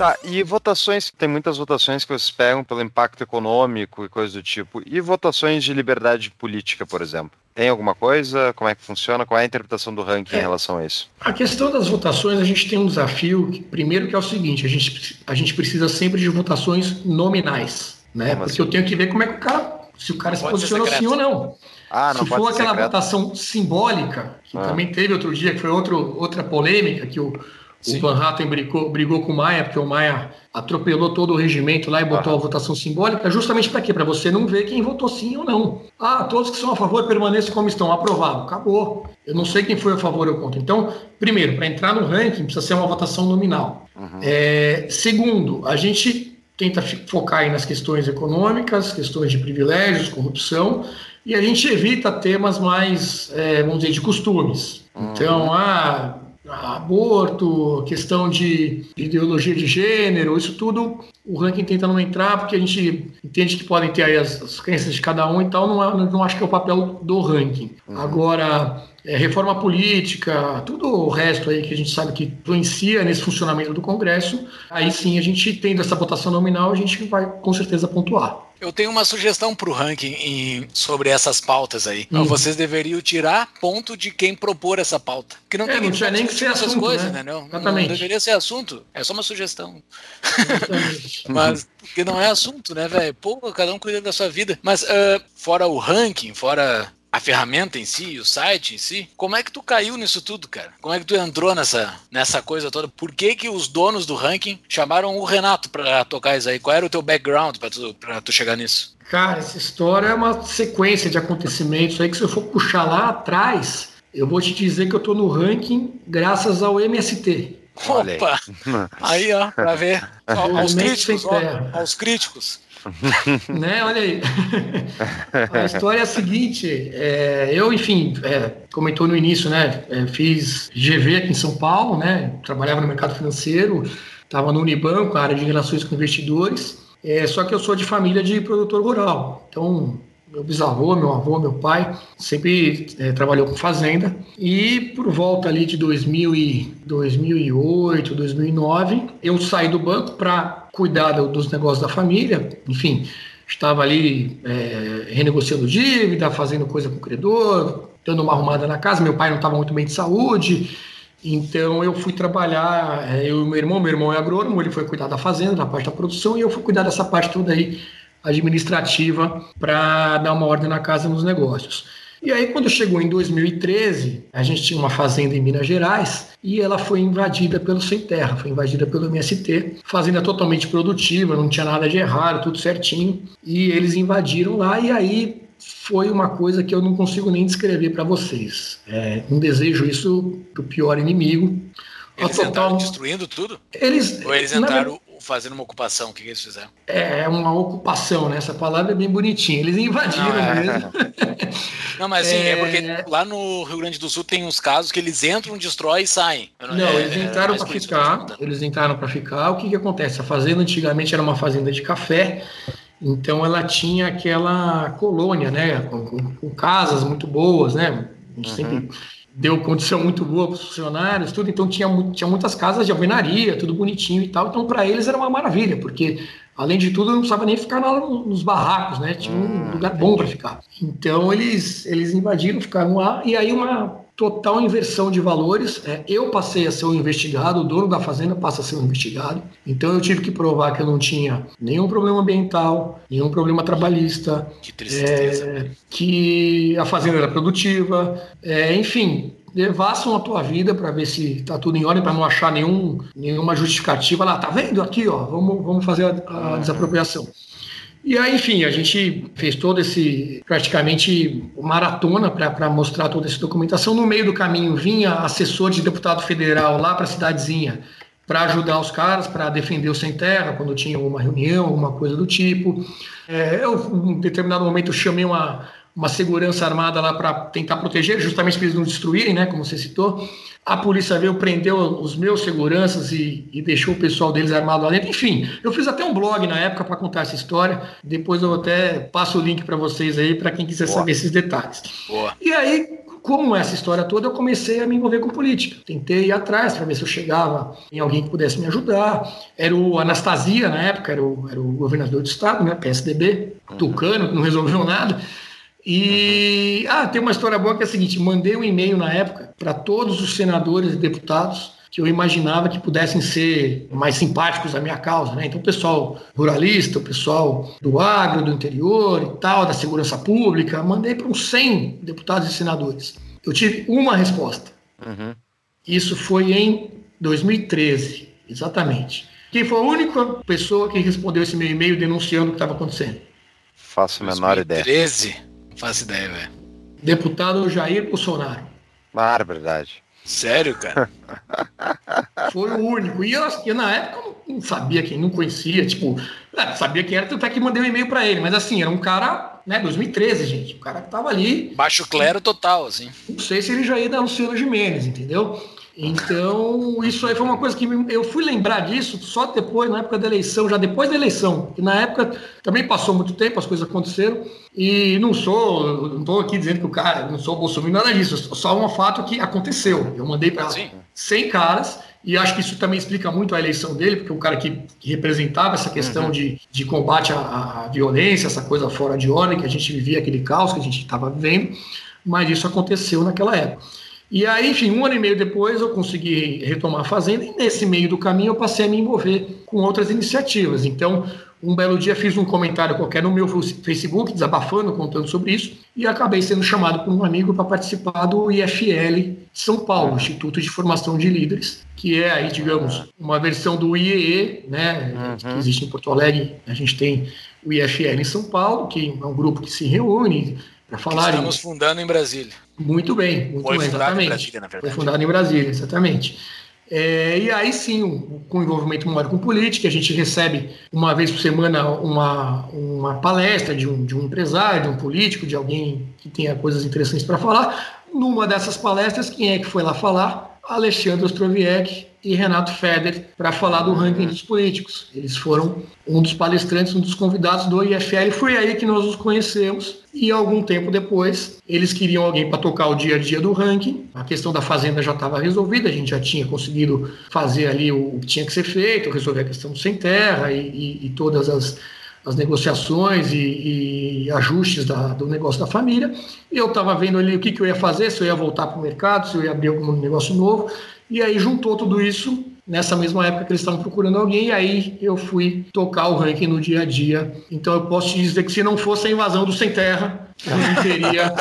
Tá, e votações, tem muitas votações que vocês pegam pelo impacto econômico e coisas do tipo. E votações de liberdade política, por exemplo? Tem alguma coisa? Como é que funciona? Qual é a interpretação do ranking é, em relação a isso?
A questão das votações, a gente tem um desafio, que, primeiro que é o seguinte, a gente, a gente precisa sempre de votações nominais, né? Como Porque assim? eu tenho que ver como é que o cara, se o cara se posiciona sim ou não. Ah, não se for aquela secreto. votação simbólica, que ah. também teve outro dia, que foi outro, outra polêmica, que o Sim. O Van Hatten brigou, brigou com o Maia, porque o Maia atropelou todo o regimento lá e botou ah. a votação simbólica, justamente para quê? Para você não ver quem votou sim ou não. Ah, todos que são a favor permaneçam como estão. Aprovado. Acabou. Eu não sei quem foi a favor ou contra. Então, primeiro, para entrar no ranking, precisa ser uma votação nominal. Uhum. É, segundo, a gente tenta focar aí nas questões econômicas, questões de privilégios, corrupção, e a gente evita temas mais, é, vamos dizer, de costumes. Uhum. Então, ah aborto, questão de ideologia de gênero, isso tudo o ranking tenta não entrar porque a gente entende que podem ter aí as, as crenças de cada um e tal, não, é, não acho que é o papel do ranking. Uhum. Agora, é, reforma política, tudo o resto aí que a gente sabe que influencia nesse funcionamento do Congresso, aí sim a gente tendo essa votação nominal, a gente vai com certeza pontuar.
Eu tenho uma sugestão para o ranking em, sobre essas pautas aí. Uhum. Vocês deveriam tirar ponto de quem propor essa pauta.
Que não, é, tem não tinha nem que ser essas assunto, coisas, né?
Não, Exatamente. não deveria ser assunto. É só uma sugestão. Mas porque não é assunto, né, velho? Pô, cada um cuida da sua vida. Mas uh, fora o ranking, fora a ferramenta em si, o site em si. Como é que tu caiu nisso tudo, cara? Como é que tu entrou nessa, nessa coisa toda? Por que que os donos do ranking chamaram o Renato para tocar isso aí? Qual era o teu background para tu, pra tu chegar nisso?
Cara, essa história é uma sequência de acontecimentos aí que se eu for puxar lá atrás, eu vou te dizer que eu tô no ranking graças ao MST.
Opa! Aí, ó, pra ver. aos críticos, ó, aos críticos.
Né? Olha aí. a história é a seguinte: é, eu, enfim, é, comentou no início, né? É, fiz GV aqui em São Paulo, né? Trabalhava no mercado financeiro, estava no Unibanco, área de relações com investidores. É, só que eu sou de família de produtor rural. Então, meu bisavô, meu avô, meu pai, sempre é, trabalhou com fazenda. E por volta ali de 2000 e 2008, 2009, eu saí do banco para cuidar dos negócios da família. Enfim, estava ali é, renegociando dívida, fazendo coisa com o credor, dando uma arrumada na casa. Meu pai não estava muito bem de saúde. Então eu fui trabalhar, é, eu e meu irmão, meu irmão é agrônomo, ele foi cuidar da fazenda, da parte da produção, e eu fui cuidar dessa parte toda aí administrativa para dar uma ordem na casa nos negócios. E aí, quando chegou em 2013, a gente tinha uma fazenda em Minas Gerais e ela foi invadida pelo Sem Terra, foi invadida pelo MST. Fazenda totalmente produtiva, não tinha nada de errado, tudo certinho. E eles invadiram lá e aí foi uma coisa que eu não consigo nem descrever para vocês. É, um desejo isso do pior inimigo.
Eles total... entraram destruindo tudo?
Eles,
Ou eles entraram fazendo uma ocupação? O que, que eles fizeram?
É uma ocupação, né? Essa palavra é bem bonitinha. Eles invadiram Não, é. mesmo.
Não, mas assim, é... é... porque lá no Rio Grande do Sul tem uns casos que eles entram, destroem e saem.
Não, não é, eles entraram para ficar. Eles entraram para ficar. O que, que acontece? A fazenda antigamente era uma fazenda de café. Então ela tinha aquela colônia, né? Com, com, com casas muito boas, né? Uhum. Sempre deu condição muito boa para os funcionários, tudo. Então tinha, tinha muitas casas de alvenaria, tudo bonitinho e tal. Então para eles era uma maravilha, porque além de tudo não precisava nem ficar nos barracos, né? Tinha um hum, lugar bom para ficar. Então eles eles invadiram, ficaram lá e aí uma total inversão de valores. É, eu passei a ser um investigado, o dono da fazenda passa a ser um investigado. Então eu tive que provar que eu não tinha nenhum problema ambiental, nenhum problema trabalhista,
que, tristeza. É,
que a fazenda era produtiva, é, enfim, façam a tua vida para ver se tá tudo em ordem, para não achar nenhum, nenhuma justificativa lá. Tá vendo aqui, ó? Vamos, vamos fazer a, a desapropriação. E aí, enfim, a gente fez todo esse, praticamente, maratona para mostrar toda essa documentação. No meio do caminho vinha assessor de deputado federal lá para a cidadezinha para ajudar os caras, para defender o sem terra, quando tinha uma reunião, alguma coisa do tipo. É, eu, em determinado momento, chamei uma, uma segurança armada lá para tentar proteger, justamente para eles não destruírem, né, como você citou. A polícia veio, prendeu os meus seguranças e, e deixou o pessoal deles armado lá dentro. Enfim, eu fiz até um blog na época para contar essa história. Depois eu até passo o link para vocês aí, para quem quiser Boa. saber esses detalhes. Boa. E aí, como essa história toda, eu comecei a me envolver com política. Tentei ir atrás para ver se eu chegava em alguém que pudesse me ajudar. Era o Anastasia, na época, era o, era o governador do estado, né, PSDB, uhum. tucano, que não resolveu nada. E ah, tem uma história boa que é a seguinte: mandei um e-mail na época para todos os senadores e deputados que eu imaginava que pudessem ser mais simpáticos à minha causa. Né? Então, o pessoal ruralista, o pessoal do agro, do interior e tal, da segurança pública, mandei para uns 100 deputados e senadores. Eu tive uma resposta. Uhum. Isso foi em 2013, exatamente. Quem foi a única pessoa que respondeu esse meu e-mail denunciando o que estava acontecendo?
Faço a menor
2013? ideia. Faço ideia, velho.
Deputado Jair Bolsonaro.
Barbaridade.
Sério, cara?
Foi o único. E eu, eu, na época, não sabia quem, não conhecia. Tipo, é, sabia quem era, tanto é que mandei um e-mail para ele. Mas assim, era um cara, né, 2013, gente. O cara que tava ali.
Baixo clero total, assim.
Não sei se ele já ia dar Luciano Gimenez, entendeu? Então, isso aí foi uma coisa que eu fui lembrar disso só depois, na época da eleição, já depois da eleição. E na época também passou muito tempo, as coisas aconteceram. E não sou, não estou aqui dizendo que o cara, não sou Bolsonaro, nada disso. Só um fato que aconteceu. Eu mandei para 100 caras, e acho que isso também explica muito a eleição dele, porque o cara que, que representava essa questão uhum. de, de combate à, à violência, essa coisa fora de ordem, que a gente vivia aquele caos que a gente estava vivendo, mas isso aconteceu naquela época. E aí, enfim, um ano e meio depois eu consegui retomar a fazenda e nesse meio do caminho eu passei a me envolver com outras iniciativas. Então, um belo dia fiz um comentário qualquer no meu Facebook, desabafando, contando sobre isso, e acabei sendo chamado por um amigo para participar do IFL São Paulo, Instituto de Formação de Líderes, que é aí, digamos, uma versão do IEE, né, uhum. que existe em Porto Alegre. A gente tem o IFL em São Paulo, que é um grupo que se reúne para falar.
Estamos fundando em Brasília.
Muito bem, muito
Foi
bem,
fundado exatamente. em Brasília, na
verdade. Foi fundado em Brasília, exatamente. É, e aí sim, com envolvimento maior com política, a gente recebe uma vez por semana uma, uma palestra de um, de um empresário, de um político, de alguém que tenha coisas interessantes para falar. Numa dessas palestras, quem é que foi lá falar? Alexandre Ostroviec, e Renato Feder para falar do ranking dos políticos. Eles foram um dos palestrantes, um dos convidados do IFL. Foi aí que nós os conhecemos. E algum tempo depois, eles queriam alguém para tocar o dia a dia do ranking. A questão da fazenda já estava resolvida, a gente já tinha conseguido fazer ali o que tinha que ser feito, resolver a questão do sem terra e, e, e todas as, as negociações e, e ajustes da, do negócio da família. Eu estava vendo ali o que, que eu ia fazer, se eu ia voltar para o mercado, se eu ia abrir algum negócio novo. E aí juntou tudo isso nessa mesma época que eles estavam procurando alguém, e aí eu fui tocar o ranking no dia a dia. Então eu posso te dizer que se não fosse a invasão do Sem Terra, eu não teria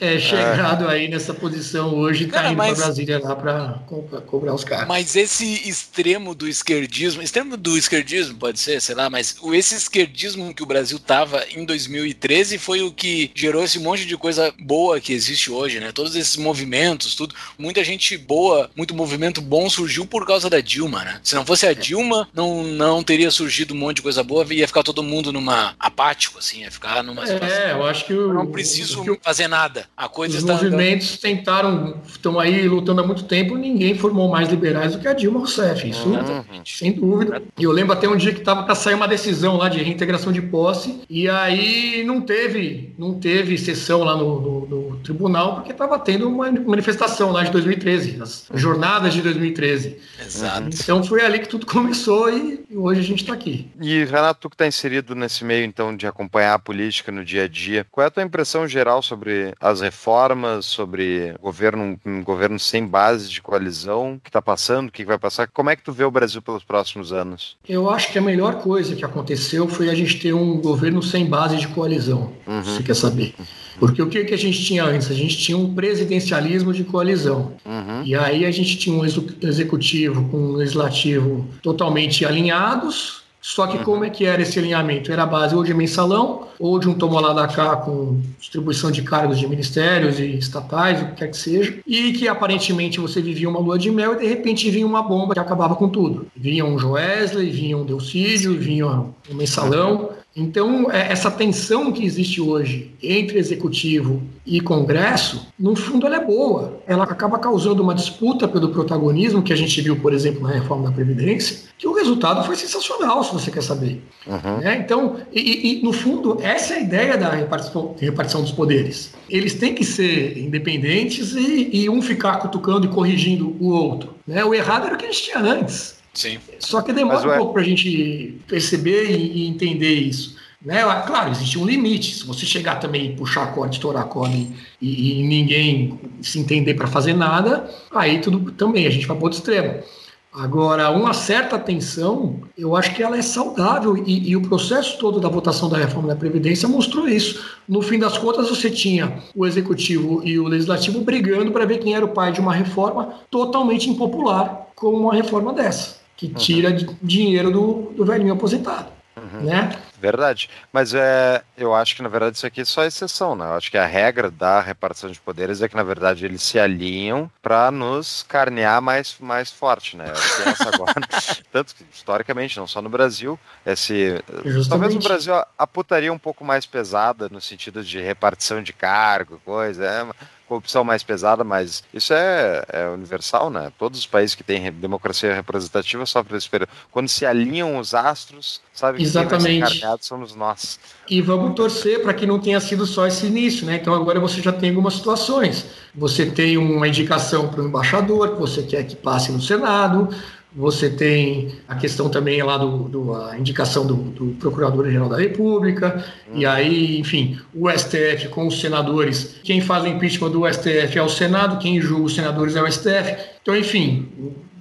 é, chegado aí nessa posição hoje, tá indo mas... para Brasília lá para cobrar os caras.
Mas esse extremo do esquerdismo, extremo do esquerdismo pode ser, sei lá, mas esse esquerdismo que o Brasil tava em 2013 foi o que gerou esse monte de coisa boa que existe hoje, né? Todos esses movimentos, tudo, muita gente boa, muito movimento bom surgiu por causa da Dilma, né? Se não fosse a é. Dilma, não, não teria surgido um monte de coisa boa, ia ficar todo mundo numa apático, assim, ia ficar numa
situação. É, eu acho que
eu não preciso que fazer nada. A coisa
os está movimentos andando. tentaram, estão aí lutando há muito tempo, ninguém formou mais liberais do que a Dilma Rousseff. Isso, uhum. sem dúvida. E eu lembro até um dia que estava para sair uma decisão lá de reintegração de posse, e aí não teve, não teve sessão lá no, no, no tribunal porque estava tendo uma manifestação lá de 2013, as jornadas de 2013.
Exato.
Então foi ali que tudo começou e hoje a gente está aqui.
E Renato, tu que está inserido nesse meio então de acompanhar a política no dia a dia, qual é a tua impressão geral sobre as reformas, sobre governo, um governo sem base de coalizão que está passando, o que vai passar? Como é que tu vê o Brasil pelos próximos anos?
Eu acho que a melhor coisa que aconteceu foi a gente ter um governo sem base de coalizão. Uhum. Você quer saber? Porque o que, que a gente tinha antes? A gente tinha um presidencialismo de coalizão. Uhum. E aí a gente tinha um executivo com um legislativo totalmente alinhados, só que como é que era esse alinhamento? Era a base ou de mensalão, ou de um toma lá da cá com distribuição de cargos de ministérios e estatais, o que quer que seja, e que aparentemente você vivia uma lua de mel e de repente vinha uma bomba que acabava com tudo. Vinha um Joesley, vinha um Delcídio, vinha um mensalão. Então, é, essa tensão que existe hoje entre executivo e Congresso, no fundo, ela é boa. Ela acaba causando uma disputa pelo protagonismo, que a gente viu, por exemplo, na reforma da Previdência, que o resultado foi sensacional, se você quer saber. Uhum. É, então, e, e, no fundo, essa é a ideia da repartição, repartição dos poderes. Eles têm que ser independentes e, e um ficar cutucando e corrigindo o outro. Né? O errado era o que a gente tinha antes.
Sim.
Só que demora Mas, um pouco para a gente perceber e, e, entender isso. Né? Claro, existe um limite. Se você chegar também e puxar a corda, estourar a corda e, e ninguém se entender para fazer nada, aí tudo também, a gente vai para outro extremo. Agora, uma certa atenção, eu acho que ela é saudável e, e, o processo todo da votação da reforma da Previdência mostrou isso. No fim das contas, você tinha o Executivo e o Legislativo brigando para ver quem era o pai de uma reforma totalmente impopular, como uma reforma dessa que tira uhum. dinheiro do, do velhinho aposentado. Uhum. Né?
Verdade. Mas é, eu acho que, na verdade, isso aqui é só exceção, né? Eu acho que a regra da repartição de poderes é que, na verdade, eles se alinham para nos carnear mais, mais forte, né? essa agora, tanto que, historicamente, não só no Brasil, esse, talvez no Brasil a, a putaria um pouco mais pesada no sentido de repartição de cargo, coisa, é, corrupção mais pesada, mas isso é, é, universal, né? Todos os países que têm democracia representativa sofrem esse período. Quando se alinham os astros, sabe
Exatamente.
quem vai somos nós.
E vamos torcer para que não tenha sido só esse início, né? Então agora você já tem algumas situações. Você tem uma indicação para o embaixador, que você quer que passe no Senado, você tem a questão também lá do, do a indicação do, do Procurador-Geral da República, e aí, enfim, o STF com os senadores. Quem faz o impeachment do STF é o Senado, quem julga os senadores é o STF. Então, enfim,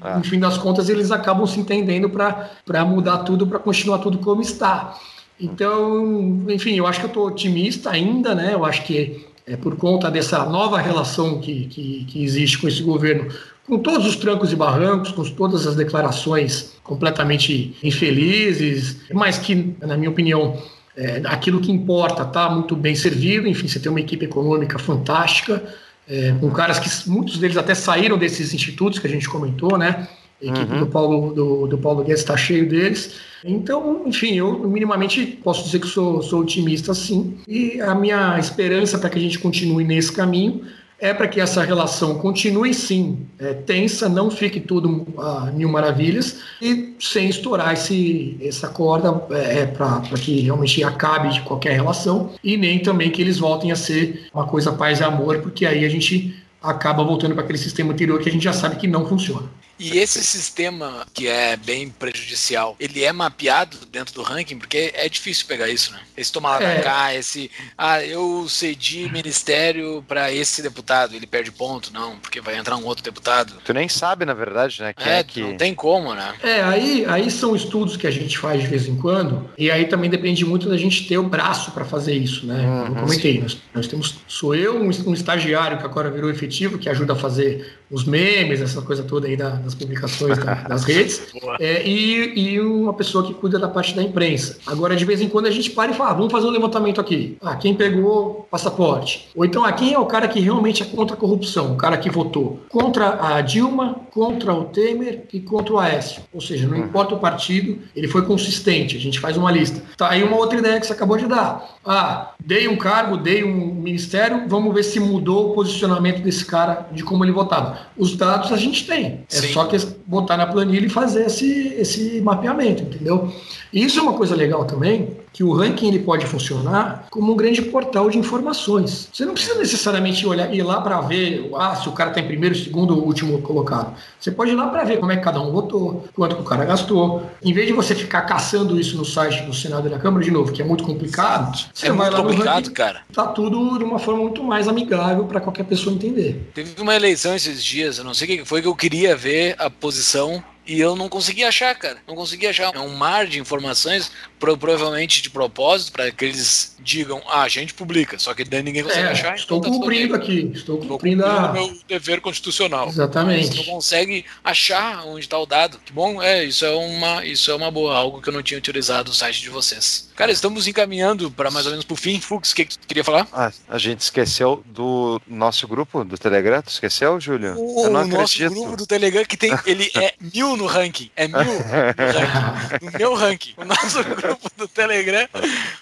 ah. no fim das contas, eles acabam se entendendo para mudar tudo, para continuar tudo como está. Então, enfim, eu acho que eu estou otimista ainda, né? Eu acho que é por conta dessa nova relação que, que, que existe com esse governo com todos os trancos e barrancos, com todas as declarações completamente infelizes, mas que, na minha opinião, é, aquilo que importa está muito bem servido. Enfim, você tem uma equipe econômica fantástica, é, com caras que muitos deles até saíram desses institutos que a gente comentou, né? A equipe uhum. do Paulo, do, do Paulo Guedes está cheio deles. Então, enfim, eu minimamente posso dizer que sou, sou otimista sim. E a minha esperança para que a gente continue nesse caminho é para que essa relação continue sim é, tensa, não fique tudo a mil maravilhas e sem estourar esse, essa corda é, é para que realmente acabe de qualquer relação e nem também que eles voltem a ser uma coisa paz e amor, porque aí a gente acaba voltando para aquele sistema anterior que a gente já sabe que não funciona.
E esse sistema que é bem prejudicial, ele é mapeado dentro do ranking, porque é difícil pegar isso, né? Esse tomar lá é. cá, esse. Ah, eu cedi ministério para esse deputado, ele perde ponto, não, porque vai entrar um outro deputado.
Tu nem sabe, na verdade, né?
é, é que... não tem como, né?
É, aí, aí são estudos que a gente faz de vez em quando, e aí também depende muito da gente ter o braço para fazer isso, né? Uhum, Como eu comentei, nós, nós, temos. Sou eu, um, um estagiário que agora virou efetivo, que ajuda a fazer os memes, essa coisa toda aí da das publicações da, das redes, é, e, e, uma pessoa que cuida da parte da imprensa. Agora, de vez em quando, a gente para e fala, ah, vamos fazer um levantamento aqui. Ah, quem pegou passaporte? Ou então, ah, quem é o cara que realmente é contra a corrupção? O cara que votou contra a Dilma, contra o Temer e contra o Aécio. Ou seja, não importa o partido, ele foi consistente. A gente faz uma lista. Tá aí uma outra ideia que você acabou de dar. Ah, dei um cargo, dei um ministério, vamos ver se mudou o posicionamento desse cara de como ele votava. Os dados a gente tem. É Sim. só que botar na planilha e fazer esse, esse mapeamento, entendeu? E isso é uma coisa legal também, que o ranking ele pode funcionar como um grande portal de informações. Você não precisa necessariamente olhar, ir lá para ver ah, se o cara está em primeiro, segundo ou último colocado. Você pode ir lá para ver como é que cada um votou, quanto que o cara gastou. Em vez de você ficar caçando isso no site do Senado e da Câmara, de novo, que é muito complicado, você
é
vai
muito lá complicado, ranking, cara.
Tá tudo de uma forma muito mais amigável para qualquer pessoa entender.
Teve uma eleição esses dias, eu não sei o que foi que eu queria ver a posição e eu não consegui achar, cara. Não consegui achar. É um mar de informações, provavelmente de propósito, para que eles digam, ah, a gente publica, só que daí ninguém consegue é, achar.
Estou então tá cumprindo aqui, estou cumprindo,
o meu dever constitucional.
Exatamente. Você
não consegue achar onde está o dado. Que bom, é, isso é uma, isso é uma boa, algo que eu não tinha utilizado o site de vocês. Cara, estamos encaminhando para mais ou menos pro fim. Fux, o que, que tu queria falar?
Ah, a gente esqueceu do nosso grupo do Telegram, tu esqueceu, Júlio?
O, o nosso grupo do Telegram que tem, ele é mil no ranking. É mil no ranking. No meu ranking. O nosso grupo do Telegram.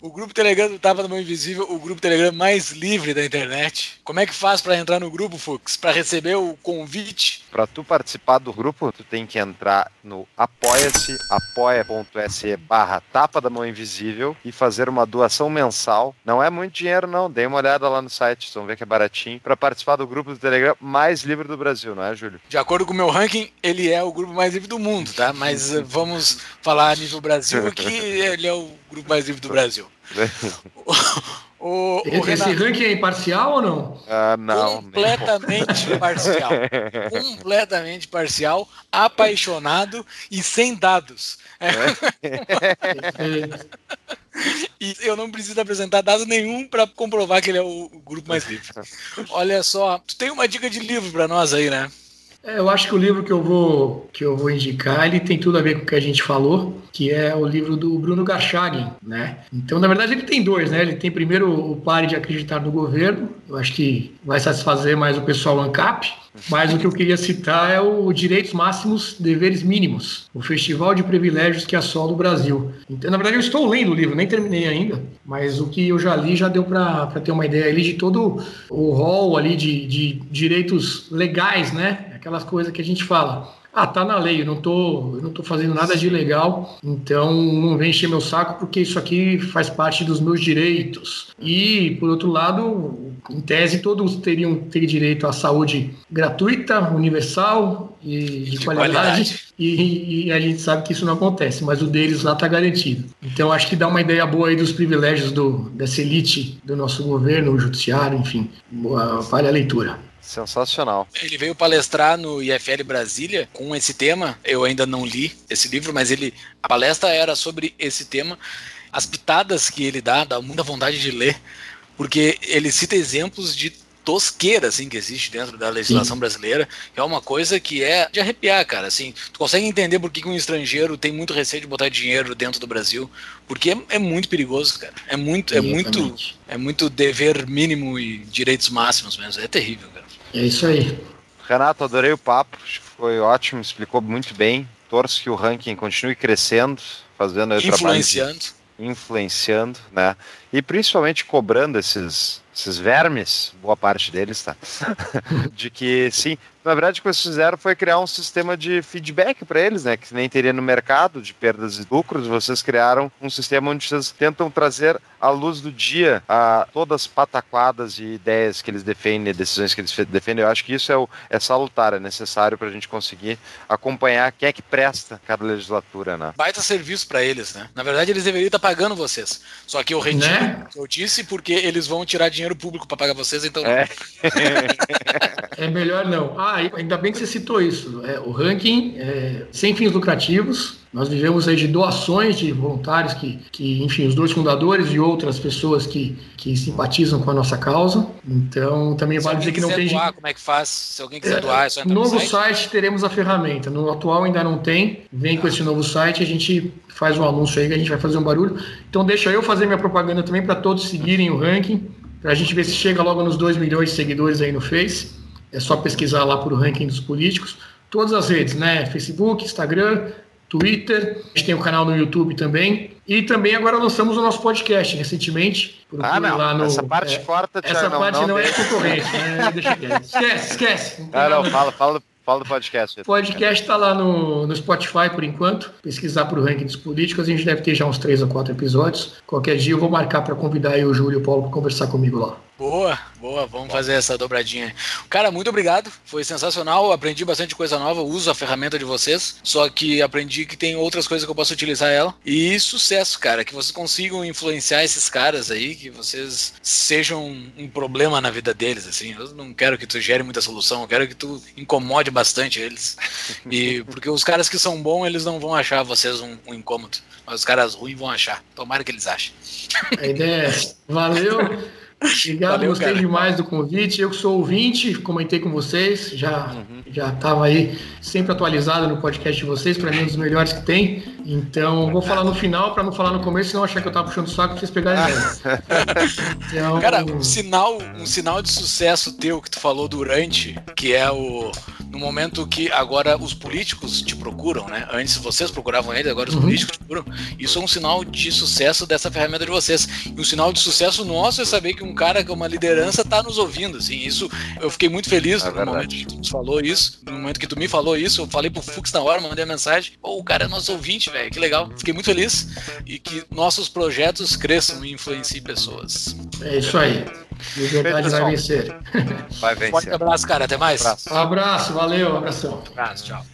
O grupo Telegram do Tava no Mão Invisível, o grupo Telegram mais livre da internet. Como é que faz para entrar no grupo, Fux? Para receber o convite?
Para tu participar do grupo, tu tem que entrar no apoia-se, apoia.se barra Tapa da Mão Invisível e fazer uma doação mensal. Não é muito dinheiro, não. Dê uma olhada lá no site, vocês vão ver que é baratinho. Para participar do grupo do Telegram mais livre do Brasil, não é, Júlio?
De acordo com o meu ranking, ele é o grupo mais livre do mundo, tá? Mas uh, vamos falar a nível Brasil que ele é o grupo mais livre do Brasil.
O, o Esse Renato, ranking é imparcial ou não?
Ah, não.
Completamente parcial. completamente parcial, apaixonado e sem dados. É. e eu não preciso apresentar dado nenhum para comprovar que ele é o grupo mais livre. Olha só, tu tem uma dica de livro para nós aí, né?
É, eu acho que o livro que eu vou que eu vou indicar, ele tem tudo a ver com o que a gente falou, que é o livro do Bruno Garchagen, né? Então, na verdade, ele tem dois, né? Ele tem primeiro o Pare de Acreditar no Governo, eu acho que vai satisfazer mais o pessoal ANCAP, mas o que eu queria citar é o Direitos Máximos, Deveres Mínimos, o festival de privilégios que assola o Brasil. Então, na verdade, eu estou lendo o livro, nem terminei ainda, mas o que eu já li já deu para ter uma ideia ali de todo o rol ali de, de direitos legais, né? Aquelas coisas que a gente fala ah, tá na lei, eu não tô, eu não tô fazendo nada de ilegal, então não vem encher meu saco porque isso aqui faz parte dos meus direitos. E, por outro lado, em tese, todos teriam ter direito à saúde gratuita, universal e de, de qualidade. qualidade. E, e, a gente sabe que isso não acontece, mas o deles lá está garantido. Então, acho que dá uma ideia boa aí dos privilégios do, dessa elite do nosso governo, o judiciário, enfim. Vale a leitura.
Sensacional.
Ele veio palestrar no IFL Brasília com esse tema. Eu ainda não li esse livro, mas ele a palestra era sobre esse tema. As pitadas que ele dá, dá muita vontade de ler, porque ele cita exemplos de tosqueira assim que existe dentro da legislação Sim. brasileira, que é uma coisa que é de arrepiar, cara, assim, tu consegue entender por que um estrangeiro tem muito receio de botar dinheiro dentro do Brasil, porque é, é muito perigoso, cara. É muito, é muito, é muito dever mínimo e direitos máximos mesmo, é terrível, cara.
É isso aí.
Renato, adorei o papo, foi ótimo, explicou muito bem. Torço que o ranking continue crescendo, fazendo
aí Influenciando. Trabalho
influenciando, né? E principalmente cobrando esses, esses vermes, boa parte deles, tá? de que sim, na verdade o que eles fizeram foi criar um sistema de feedback para eles, né? Que nem teria no mercado de perdas e lucros, vocês criaram um sistema onde vocês tentam trazer à luz do dia a todas as pataquadas e ideias que eles defendem, decisões que eles defendem. Eu acho que isso é, o, é salutar, é necessário para a gente conseguir acompanhar quem é que presta cada legislatura, né?
Baita serviço para eles, né? Na verdade, eles deveriam estar pagando vocês. Só que eu retiro né? eu disse porque eles vão tirar dinheiro público para pagar vocês, então.
É.
é melhor não. Ah, ainda bem que você citou isso. É, o ranking é, sem fins lucrativos nós vivemos aí de doações de voluntários que, que, enfim, os dois fundadores e outras pessoas que, que simpatizam com a nossa causa. Então, também
Se
vale dizer que não tem.
Doar, como é que faz? Se alguém quiser é, doar, é só
entrar novo no site? site teremos a ferramenta. No atual ainda não tem. Vem com esse novo site, a gente faz um anúncio aí que a gente vai fazer um barulho. Então, deixa eu fazer minha propaganda também para todos seguirem o ranking, para a gente ver se chega logo nos 2 milhões de seguidores aí no Face. É só pesquisar lá por ranking dos políticos. Todas as redes, né? Facebook, Instagram, Twitter, a gente tem o um canal no YouTube também. E também agora lançamos o nosso podcast recentemente.
Ah, não. Lá no, essa parte é, corta,
Essa
não,
parte
não,
não, é concorrente, né? Deixa quieto. Esquece, esquece.
Não, ah, não, fala, fala, Fala do podcast.
O podcast está lá no, no Spotify por enquanto. Pesquisar para o ranking dos políticos, a gente deve ter já uns três ou quatro episódios. Qualquer dia eu vou marcar para convidar o Júlio e o Paulo para conversar comigo lá.
Boa, boa, vamos fazer essa dobradinha. Cara, muito obrigado, foi sensacional, aprendi bastante coisa nova, uso a ferramenta de vocês, só que aprendi que tem outras coisas que eu posso utilizar ela. E sucesso, cara, que vocês consigam influenciar esses caras aí, que vocês sejam um problema na vida deles, assim. Eu não quero que tu gere muita solução, eu quero que tu incomode bastante eles. E porque os caras que são bons, eles não vão achar vocês um, um incômodo, mas os caras ruins vão achar. Tomara que eles achem.
A ideia é, valeu. Obrigado, Valeu, gostei cara. demais do convite. Eu que sou ouvinte, comentei com vocês, já uhum. já estava aí sempre atualizado no podcast de vocês, para mim é um dos melhores que tem. Então, vou falar no final para não falar no começo, senão achar que eu estava puxando o saco para vocês pegarem
então... Cara, um sinal, um sinal de sucesso teu que tu falou durante, que é o no momento que agora os políticos te procuram, né? Antes vocês procuravam eles, agora os uhum. políticos te procuram. Isso é um sinal de sucesso dessa ferramenta de vocês. E um sinal de sucesso nosso é saber que um cara com uma liderança está nos ouvindo, assim. Isso eu fiquei muito feliz é no momento que tu nos falou isso, no momento que tu me falou isso, eu falei pro Fux na hora, mandei a mensagem. Pô, o cara é nosso ouvinte, velho, que legal. Fiquei muito feliz e que nossos projetos cresçam e influenciem pessoas.
É isso aí. De verdade vai vencer.
Vai vencer. Forte abraço, cara. Até mais.
Um abraço. abraço valeu, abração.
abraço, tchau.